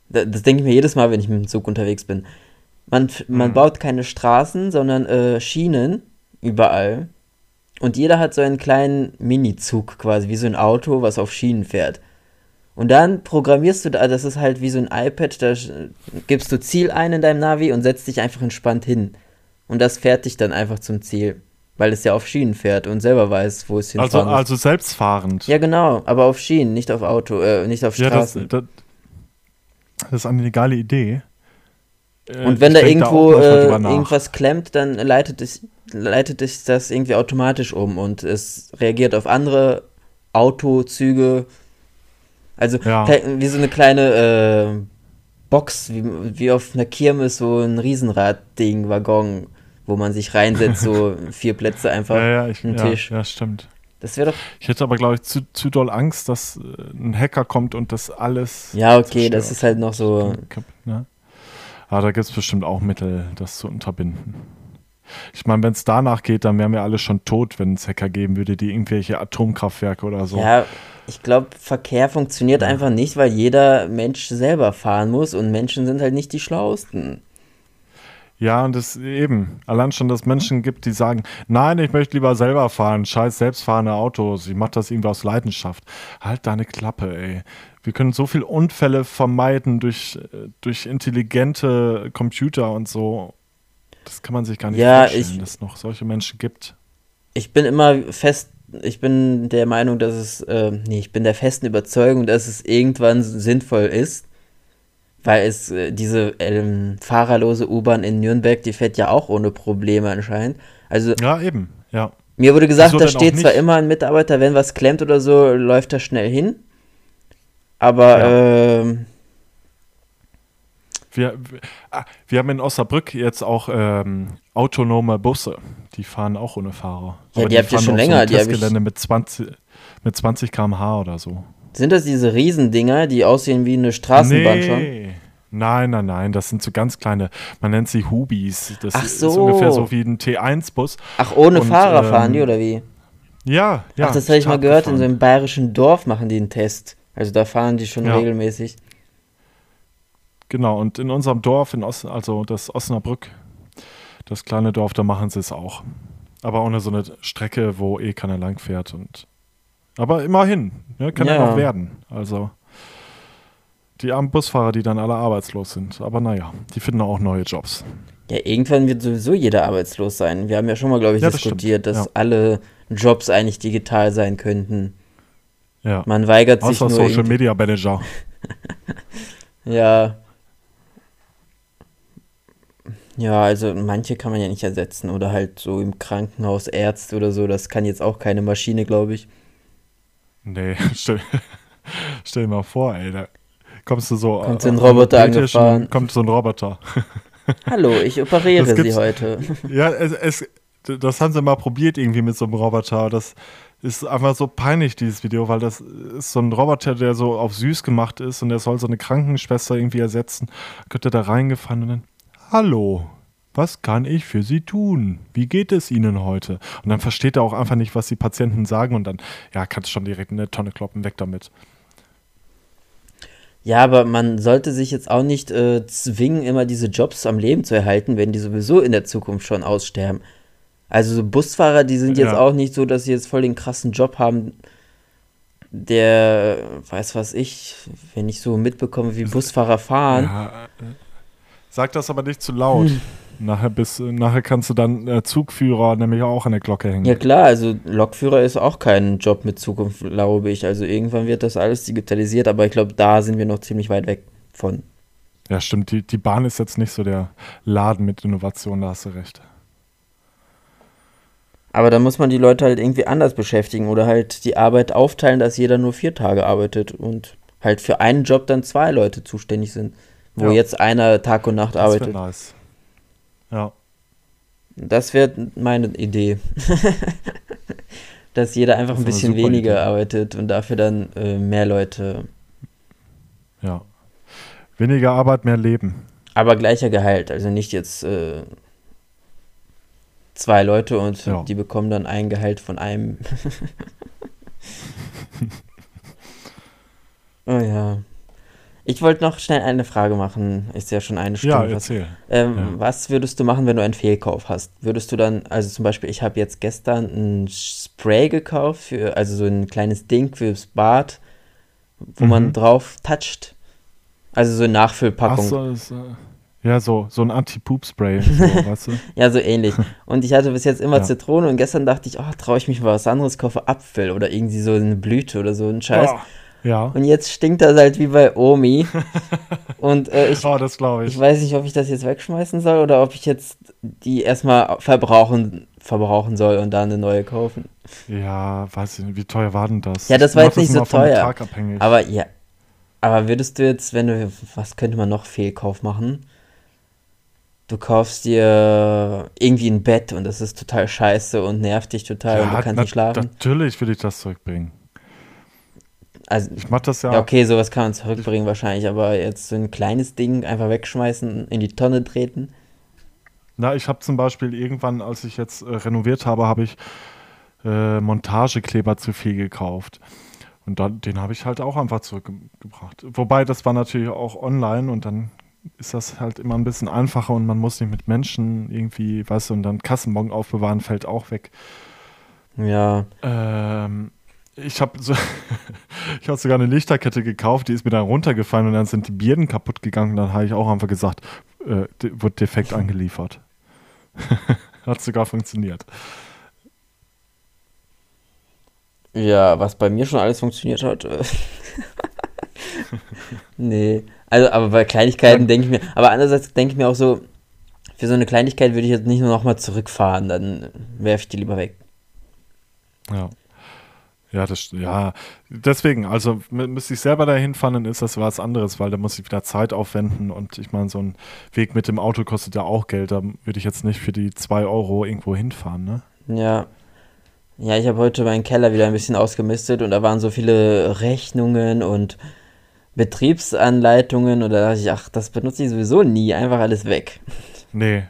Das, das denke ich mir jedes Mal, wenn ich mit dem Zug unterwegs bin. Man, man mhm. baut keine Straßen, sondern äh, Schienen überall. Und jeder hat so einen kleinen Mini-Zug quasi, wie so ein Auto, was auf Schienen fährt. Und dann programmierst du da, das ist halt wie so ein iPad, da gibst du Ziel ein in deinem Navi und setzt dich einfach entspannt hin. Und das fährt dich dann einfach zum Ziel weil es ja auf Schienen fährt und selber weiß, wo es hinfahren also, muss. Also selbstfahrend. Ja, genau, aber auf Schienen, nicht auf Auto, äh, nicht auf Straßen. Ja, das, das, das ist eine legale Idee. Äh, und wenn ich da irgendwo da äh, irgendwas klemmt, dann leitet es, leitet es das irgendwie automatisch um und es reagiert auf andere Autozüge. Also ja. wie so eine kleine äh, Box, wie, wie auf einer Kirmes, so ein Riesenrad-Ding, Waggon wo man sich reinsetzt, so (laughs) vier Plätze einfach, ja, ja, ich, einen ja, Tisch. Ja, stimmt. Das wäre doch. Ich hätte aber, glaube ich, zu, zu doll Angst, dass äh, ein Hacker kommt und das alles. Ja, okay, zerstört. das ist halt noch so. Ja. Aber da gibt es bestimmt auch Mittel, das zu unterbinden. Ich meine, wenn es danach geht, dann wären wir alle schon tot, wenn es Hacker geben würde, die irgendwelche Atomkraftwerke oder so. Ja, ich glaube, Verkehr funktioniert ja. einfach nicht, weil jeder Mensch selber fahren muss und Menschen sind halt nicht die Schlauesten. Ja, und es eben, allein schon, dass Menschen gibt, die sagen, nein, ich möchte lieber selber fahren, scheiß selbstfahrende Autos, ich mache das irgendwie aus Leidenschaft. Halt deine Klappe, ey. Wir können so viele Unfälle vermeiden durch, durch intelligente Computer und so. Das kann man sich gar nicht ja, vorstellen, ich, dass es noch solche Menschen gibt. Ich bin immer fest, ich bin der Meinung, dass es, äh, nee, ich bin der festen Überzeugung, dass es irgendwann sinnvoll ist, weil es äh, diese ähm, fahrerlose U-Bahn in Nürnberg, die fährt ja auch ohne Probleme anscheinend. Also ja, eben, ja. Mir wurde gesagt, da steht zwar immer ein Mitarbeiter, wenn was klemmt oder so, läuft er schnell hin. Aber ja. ähm, wir, wir, ah, wir, haben in Osnabrück jetzt auch ähm, autonome Busse. Die fahren auch ohne Fahrer. Ja, die, die habt ihr schon länger. So die Gelände mit 20, mit 20 km/h oder so. Sind das diese Riesendinger, die aussehen wie eine Straßenbahn nee. schon? Nein, nein, nein, das sind so ganz kleine, man nennt sie Hubis. Das Ach so. ist ungefähr so wie ein T1-Bus. Ach, ohne Und, Fahrer ähm, fahren die oder wie? Ja, ja. Ach, das habe ich mal gehört, gefahren. in so einem bayerischen Dorf machen die einen Test. Also da fahren die schon ja. regelmäßig. Genau, und in unserem Dorf, in Os also das Osnabrück, das kleine Dorf, da machen sie es auch. Aber ohne so eine Strecke, wo eh keiner lang fährt. Und aber immerhin, ne, kann ja. ja noch werden. Also die armen Busfahrer, die dann alle arbeitslos sind. Aber naja, die finden auch neue Jobs. Ja, irgendwann wird sowieso jeder arbeitslos sein. Wir haben ja schon mal, glaube ich, ja, das diskutiert, stimmt. dass ja. alle Jobs eigentlich digital sein könnten. Ja. Man weigert sich Außer nur. Social Media Manager. (laughs) ja. Ja, also manche kann man ja nicht ersetzen. Oder halt so im Krankenhaus Ärzte oder so. Das kann jetzt auch keine Maschine, glaube ich. Nee, (laughs) stell, stell dir mal vor, ey. Da kommst du so. Kommt so ein Roboter angefahren. (laughs) Kommt so ein Roboter. Hallo, ich operiere Sie heute. (laughs) Ja, es, es, das haben sie mal probiert irgendwie mit so einem Roboter. Das ist einfach so peinlich, dieses Video, weil das ist so ein Roboter, der so auf süß gemacht ist und der soll so eine Krankenschwester irgendwie ersetzen. Könnte da reingefahren und dann, hallo, was kann ich für Sie tun? Wie geht es Ihnen heute? Und dann versteht er auch einfach nicht, was die Patienten sagen und dann, ja, kannst schon direkt in eine Tonne kloppen, weg damit. Ja, aber man sollte sich jetzt auch nicht äh, zwingen, immer diese Jobs am Leben zu erhalten, wenn die sowieso in der Zukunft schon aussterben. Also so Busfahrer, die sind jetzt ja. auch nicht so, dass sie jetzt voll den krassen Job haben, der, weiß was ich, wenn ich so mitbekomme, wie Busfahrer fahren. Ja, sag das aber nicht zu laut. Hm. Nachher, bist, nachher kannst du dann äh, Zugführer nämlich auch an der Glocke hängen. Ja klar, also Lokführer ist auch kein Job mit Zukunft, glaube ich. Also irgendwann wird das alles digitalisiert, aber ich glaube, da sind wir noch ziemlich weit weg von. Ja, stimmt. Die, die Bahn ist jetzt nicht so der Laden mit Innovation, da hast du recht. Aber dann muss man die Leute halt irgendwie anders beschäftigen oder halt die Arbeit aufteilen, dass jeder nur vier Tage arbeitet und halt für einen Job dann zwei Leute zuständig sind, wo ja. jetzt einer Tag und Nacht das arbeitet. Nice. Ja. Das wäre meine Idee. (laughs) dass jeder einfach ein bisschen weniger Idee. arbeitet und dafür dann äh, mehr Leute. Ja. Weniger Arbeit, mehr Leben. Aber gleicher Gehalt, also nicht jetzt äh, zwei Leute und ja. die bekommen dann ein Gehalt von einem. (laughs) oh ja. Ich wollte noch schnell eine Frage machen. Ist ja schon eine Stunde. Ja, erzähl. Ähm, ja. Was würdest du machen, wenn du einen Fehlkauf hast? Würdest du dann, also zum Beispiel, ich habe jetzt gestern ein Spray gekauft, für, also so ein kleines Ding fürs Bad, wo mhm. man drauf toucht. Also so eine Nachfüllpackung. Ach so, ist, äh ja, so, so ein Anti-Poop-Spray, so, (laughs) weißt du? ja, so ähnlich. (laughs) Und ich hatte bis jetzt immer ja. Zitrone und gestern dachte ich, oh, traue ich mich mal was anderes, kaufe Apfel oder irgendwie so eine Blüte oder so ein Scheiß. Ja. Ja. Und jetzt stinkt das halt wie bei Omi. (laughs) und äh, ich, oh, das glaube ich. Ich weiß nicht, ob ich das jetzt wegschmeißen soll oder ob ich jetzt die erstmal verbrauchen, verbrauchen soll und dann eine neue kaufen. Ja, weiß ich nicht, wie teuer war denn das? Ja, das war jetzt nicht so teuer. Aber ja, aber würdest du jetzt, wenn du, was könnte man noch Fehlkauf machen? du kaufst dir irgendwie ein Bett und das ist total scheiße und nervt dich total ja, und du kannst nicht schlafen. Natürlich will ich das zurückbringen. Also, ich mach das ja. ja. Okay, sowas kann man zurückbringen wahrscheinlich, aber jetzt so ein kleines Ding einfach wegschmeißen, in die Tonne treten. Na, ich habe zum Beispiel irgendwann, als ich jetzt äh, renoviert habe, habe ich äh, Montagekleber zu viel gekauft. Und dann, den habe ich halt auch einfach zurückgebracht. Wobei, das war natürlich auch online und dann ist das halt immer ein bisschen einfacher und man muss nicht mit Menschen irgendwie, weißt du, und dann Kassenbon aufbewahren fällt auch weg. Ja. Ähm, ich habe so, (laughs) ich habe sogar eine Lichterkette gekauft, die ist mir dann runtergefallen und dann sind die Birnen kaputt gegangen. Dann habe ich auch einfach gesagt, äh, wird defekt (laughs) angeliefert. (laughs) Hat sogar funktioniert. Ja, was bei mir schon alles funktioniert hat. Äh. nee, also, aber bei Kleinigkeiten denke ich mir, aber andererseits denke ich mir auch so, für so eine Kleinigkeit würde ich jetzt nicht nur nochmal zurückfahren, dann werfe ich die lieber weg. Ja. Ja, das, ja, deswegen, also müsste ich selber dahin fahren, dann ist das was anderes, weil da muss ich wieder Zeit aufwenden und ich meine, so ein Weg mit dem Auto kostet ja auch Geld, da würde ich jetzt nicht für die 2 Euro irgendwo hinfahren, ne? Ja. Ja, ich habe heute meinen Keller wieder ein bisschen ausgemistet und da waren so viele Rechnungen und Betriebsanleitungen oder dachte ich, ach, das benutze ich sowieso nie, einfach alles weg. Nee.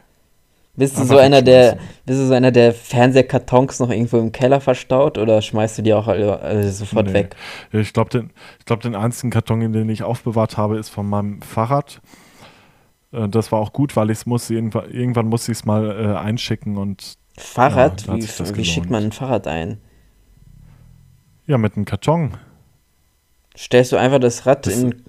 Bist du so einer, der, bist du so einer, der Fernsehkartons noch irgendwo im Keller verstaut oder schmeißt du die auch alle, alle sofort nee. weg? Ich glaube, den, glaub, den einzigen Karton, den ich aufbewahrt habe, ist von meinem Fahrrad. Äh, das war auch gut, weil ich muss irgendwann, irgendwann muss ich es mal äh, einschicken und Fahrrad? Ja, wie, wie schickt man ein Fahrrad ein? Ja, mit einem Karton. Stellst du einfach das Rad das, in.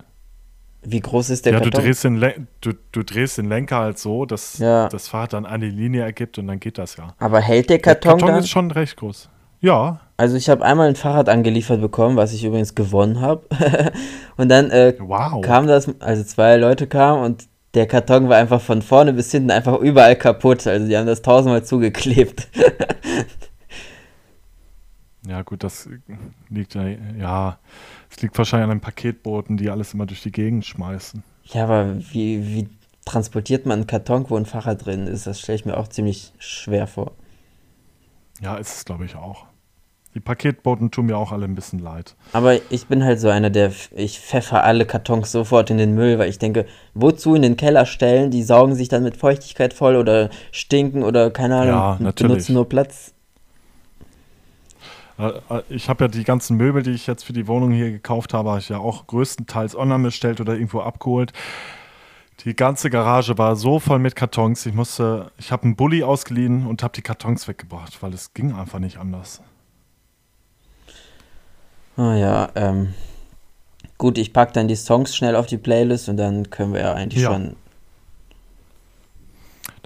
Wie groß ist der ja, Karton? Du drehst, den du, du drehst den Lenker halt so, dass ja. das Fahrrad dann eine Linie ergibt und dann geht das ja. Aber hält der Karton? Der Karton dann? ist schon recht groß. Ja. Also ich habe einmal ein Fahrrad angeliefert bekommen, was ich übrigens gewonnen habe. (laughs) und dann äh, wow. kam das, also zwei Leute kamen und der Karton war einfach von vorne bis hinten einfach überall kaputt. Also die haben das tausendmal zugeklebt. (laughs) ja gut, das liegt ja es liegt wahrscheinlich an den Paketbooten, die alles immer durch die Gegend schmeißen. Ja, aber wie, wie transportiert man einen Karton, wo ein Fahrrad drin ist? Das stelle ich mir auch ziemlich schwer vor. Ja, ist es, glaube ich, auch. Die Paketboten tun mir auch alle ein bisschen leid. Aber ich bin halt so einer, der ich pfeffer alle Kartons sofort in den Müll, weil ich denke, wozu in den Keller stellen? Die saugen sich dann mit Feuchtigkeit voll oder stinken oder keine Ahnung, ja, benutzen nur Platz. Äh, äh, ich habe ja die ganzen Möbel, die ich jetzt für die Wohnung hier gekauft habe, habe ich ja auch größtenteils online bestellt oder irgendwo abgeholt. Die ganze Garage war so voll mit Kartons. Ich musste, ich habe einen Bulli ausgeliehen und habe die Kartons weggebracht, weil es ging einfach nicht anders. Oh ja, ähm, gut, ich packe dann die Songs schnell auf die Playlist und dann können wir ja eigentlich ja. schon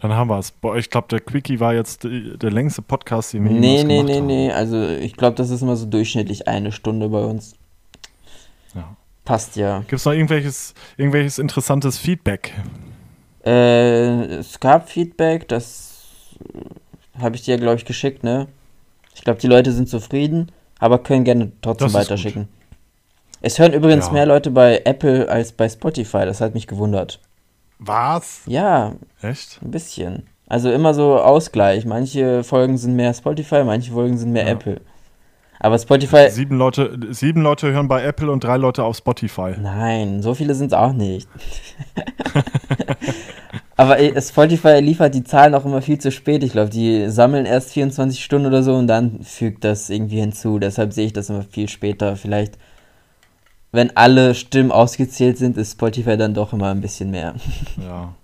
Dann haben wir es. Ich glaube, der Quickie war jetzt der längste Podcast, den wir nee, nee, nee, haben. Nee, nee, Also ich glaube, das ist immer so durchschnittlich eine Stunde bei uns. Ja. Passt ja. Gibt es noch irgendwelches, irgendwelches interessantes Feedback? Äh, es gab Feedback, das habe ich dir, glaube ich, geschickt, ne? Ich glaube, die Leute sind zufrieden, aber können gerne trotzdem weiterschicken. Es hören übrigens ja. mehr Leute bei Apple als bei Spotify, das hat mich gewundert. Was? Ja. Echt? Ein bisschen. Also immer so Ausgleich. Manche Folgen sind mehr Spotify, manche Folgen sind mehr ja. Apple. Aber Spotify. Sieben Leute, sieben Leute hören bei Apple und drei Leute auf Spotify. Nein, so viele sind es auch nicht. (laughs) Aber Spotify liefert die Zahlen auch immer viel zu spät. Ich glaube, die sammeln erst 24 Stunden oder so und dann fügt das irgendwie hinzu. Deshalb sehe ich das immer viel später. Vielleicht wenn alle Stimmen ausgezählt sind, ist Spotify dann doch immer ein bisschen mehr. (laughs) Ja.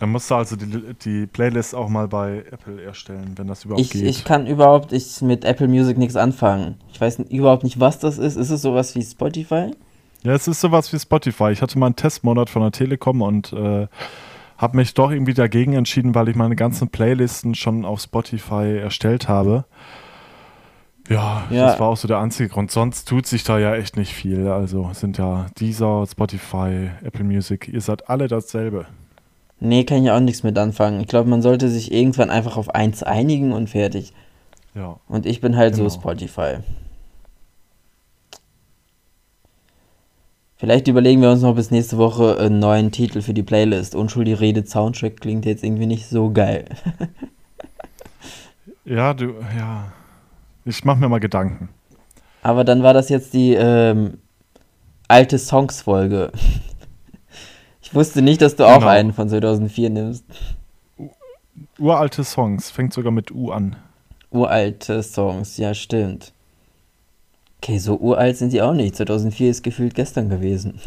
Dann musst du also die, die Playlist auch mal bei Apple erstellen, wenn das überhaupt ich, geht. Ich kann überhaupt ich mit Apple Music nichts anfangen. Ich weiß überhaupt nicht, was das ist. Ist es sowas wie Spotify? Ja, es ist sowas wie Spotify. Ich hatte mal einen Testmonat von der Telekom und äh, habe mich doch irgendwie dagegen entschieden, weil ich meine ganzen Playlisten schon auf Spotify erstellt habe. Ja, ja, das war auch so der einzige Grund. Sonst tut sich da ja echt nicht viel. Also sind ja Deezer, Spotify, Apple Music. Ihr seid alle dasselbe. Nee, kann ich auch nichts mit anfangen. Ich glaube, man sollte sich irgendwann einfach auf eins einigen und fertig. Ja. Und ich bin halt genau. so Spotify. Vielleicht überlegen wir uns noch bis nächste Woche einen neuen Titel für die Playlist. Unschuldige Rede Soundtrack klingt jetzt irgendwie nicht so geil. (laughs) ja, du, ja. Ich mache mir mal Gedanken. Aber dann war das jetzt die ähm, alte Songs-Folge. (laughs) Ich wusste nicht, dass du auch genau. einen von 2004 nimmst. Uralte Songs, fängt sogar mit U an. Uralte Songs, ja, stimmt. Okay, so uralt sind die auch nicht. 2004 ist gefühlt gestern gewesen.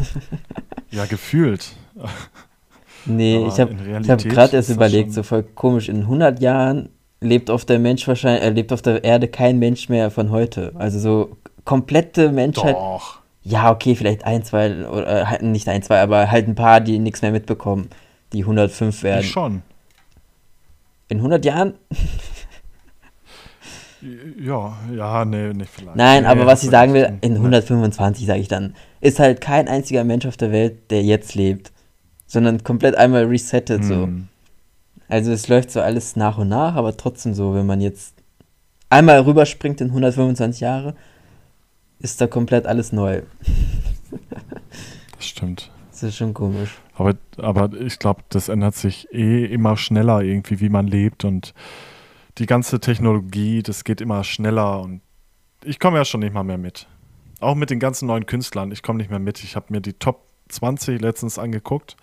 (laughs) ja, gefühlt. nee, Aber ich habe hab gerade erst überlegt, so voll komisch, in 100 Jahren lebt auf der Mensch wahrscheinlich, äh, lebt auf der Erde kein Mensch mehr von heute. Also so komplette Menschheit. Doch. Ja, okay, vielleicht ein, zwei, oder halt nicht ein, zwei, aber halt ein paar, die nichts mehr mitbekommen, die 105 werden. Ich schon. In 100 Jahren? (laughs) ja, ja, nee, nicht vielleicht. Nein, nee, aber was ich sagen will, in 125 sage ich dann, ist halt kein einziger Mensch auf der Welt, der jetzt lebt, sondern komplett einmal resettet hm. so. Also es läuft so alles nach und nach, aber trotzdem so, wenn man jetzt einmal rüberspringt in 125 Jahre, ist da komplett alles neu. das stimmt. Das ist schon komisch. Aber, aber ich glaube, das ändert sich eh immer schneller irgendwie, wie man lebt und die ganze Technologie, das geht immer schneller und ich komme ja schon nicht mal mehr mit. Auch mit den ganzen neuen Künstlern, ich komme nicht mehr mit. Ich habe mir die Top 20 letztens angeguckt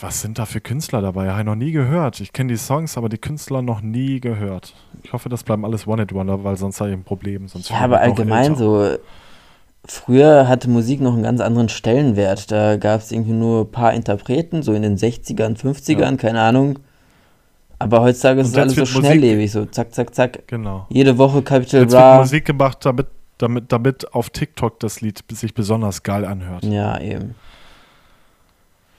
was sind da für Künstler dabei? Habe ich noch nie gehört. Ich kenne die Songs, aber die Künstler noch nie gehört. Ich hoffe, das bleiben alles One-Hit-Wonder, weil sonst habe ich ein Problem. Sonst ja, aber allgemein so. Früher hatte Musik noch einen ganz anderen Stellenwert. Da gab es irgendwie nur ein paar Interpreten, so in den 60ern, 50ern, ja. keine Ahnung. Aber heutzutage ist es alles so schnelllebig, so zack, zack, zack. Genau. Jede Woche Capital Jetzt Bra. Wird Musik gemacht, damit, damit, damit auf TikTok das Lied sich besonders geil anhört. Ja, eben.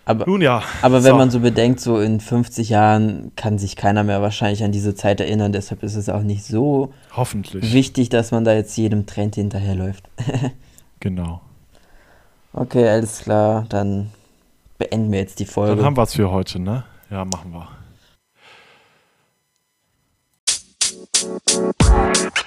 Aber, Nun ja. Aber wenn so. man so bedenkt, so in 50 Jahren kann sich keiner mehr wahrscheinlich an diese Zeit erinnern, deshalb ist es auch nicht so Hoffentlich. wichtig, dass man da jetzt jedem Trend hinterherläuft. (laughs) genau. Okay, alles klar, dann beenden wir jetzt die Folge. Dann haben wir es für heute, ne? Ja, machen wir. Thank you.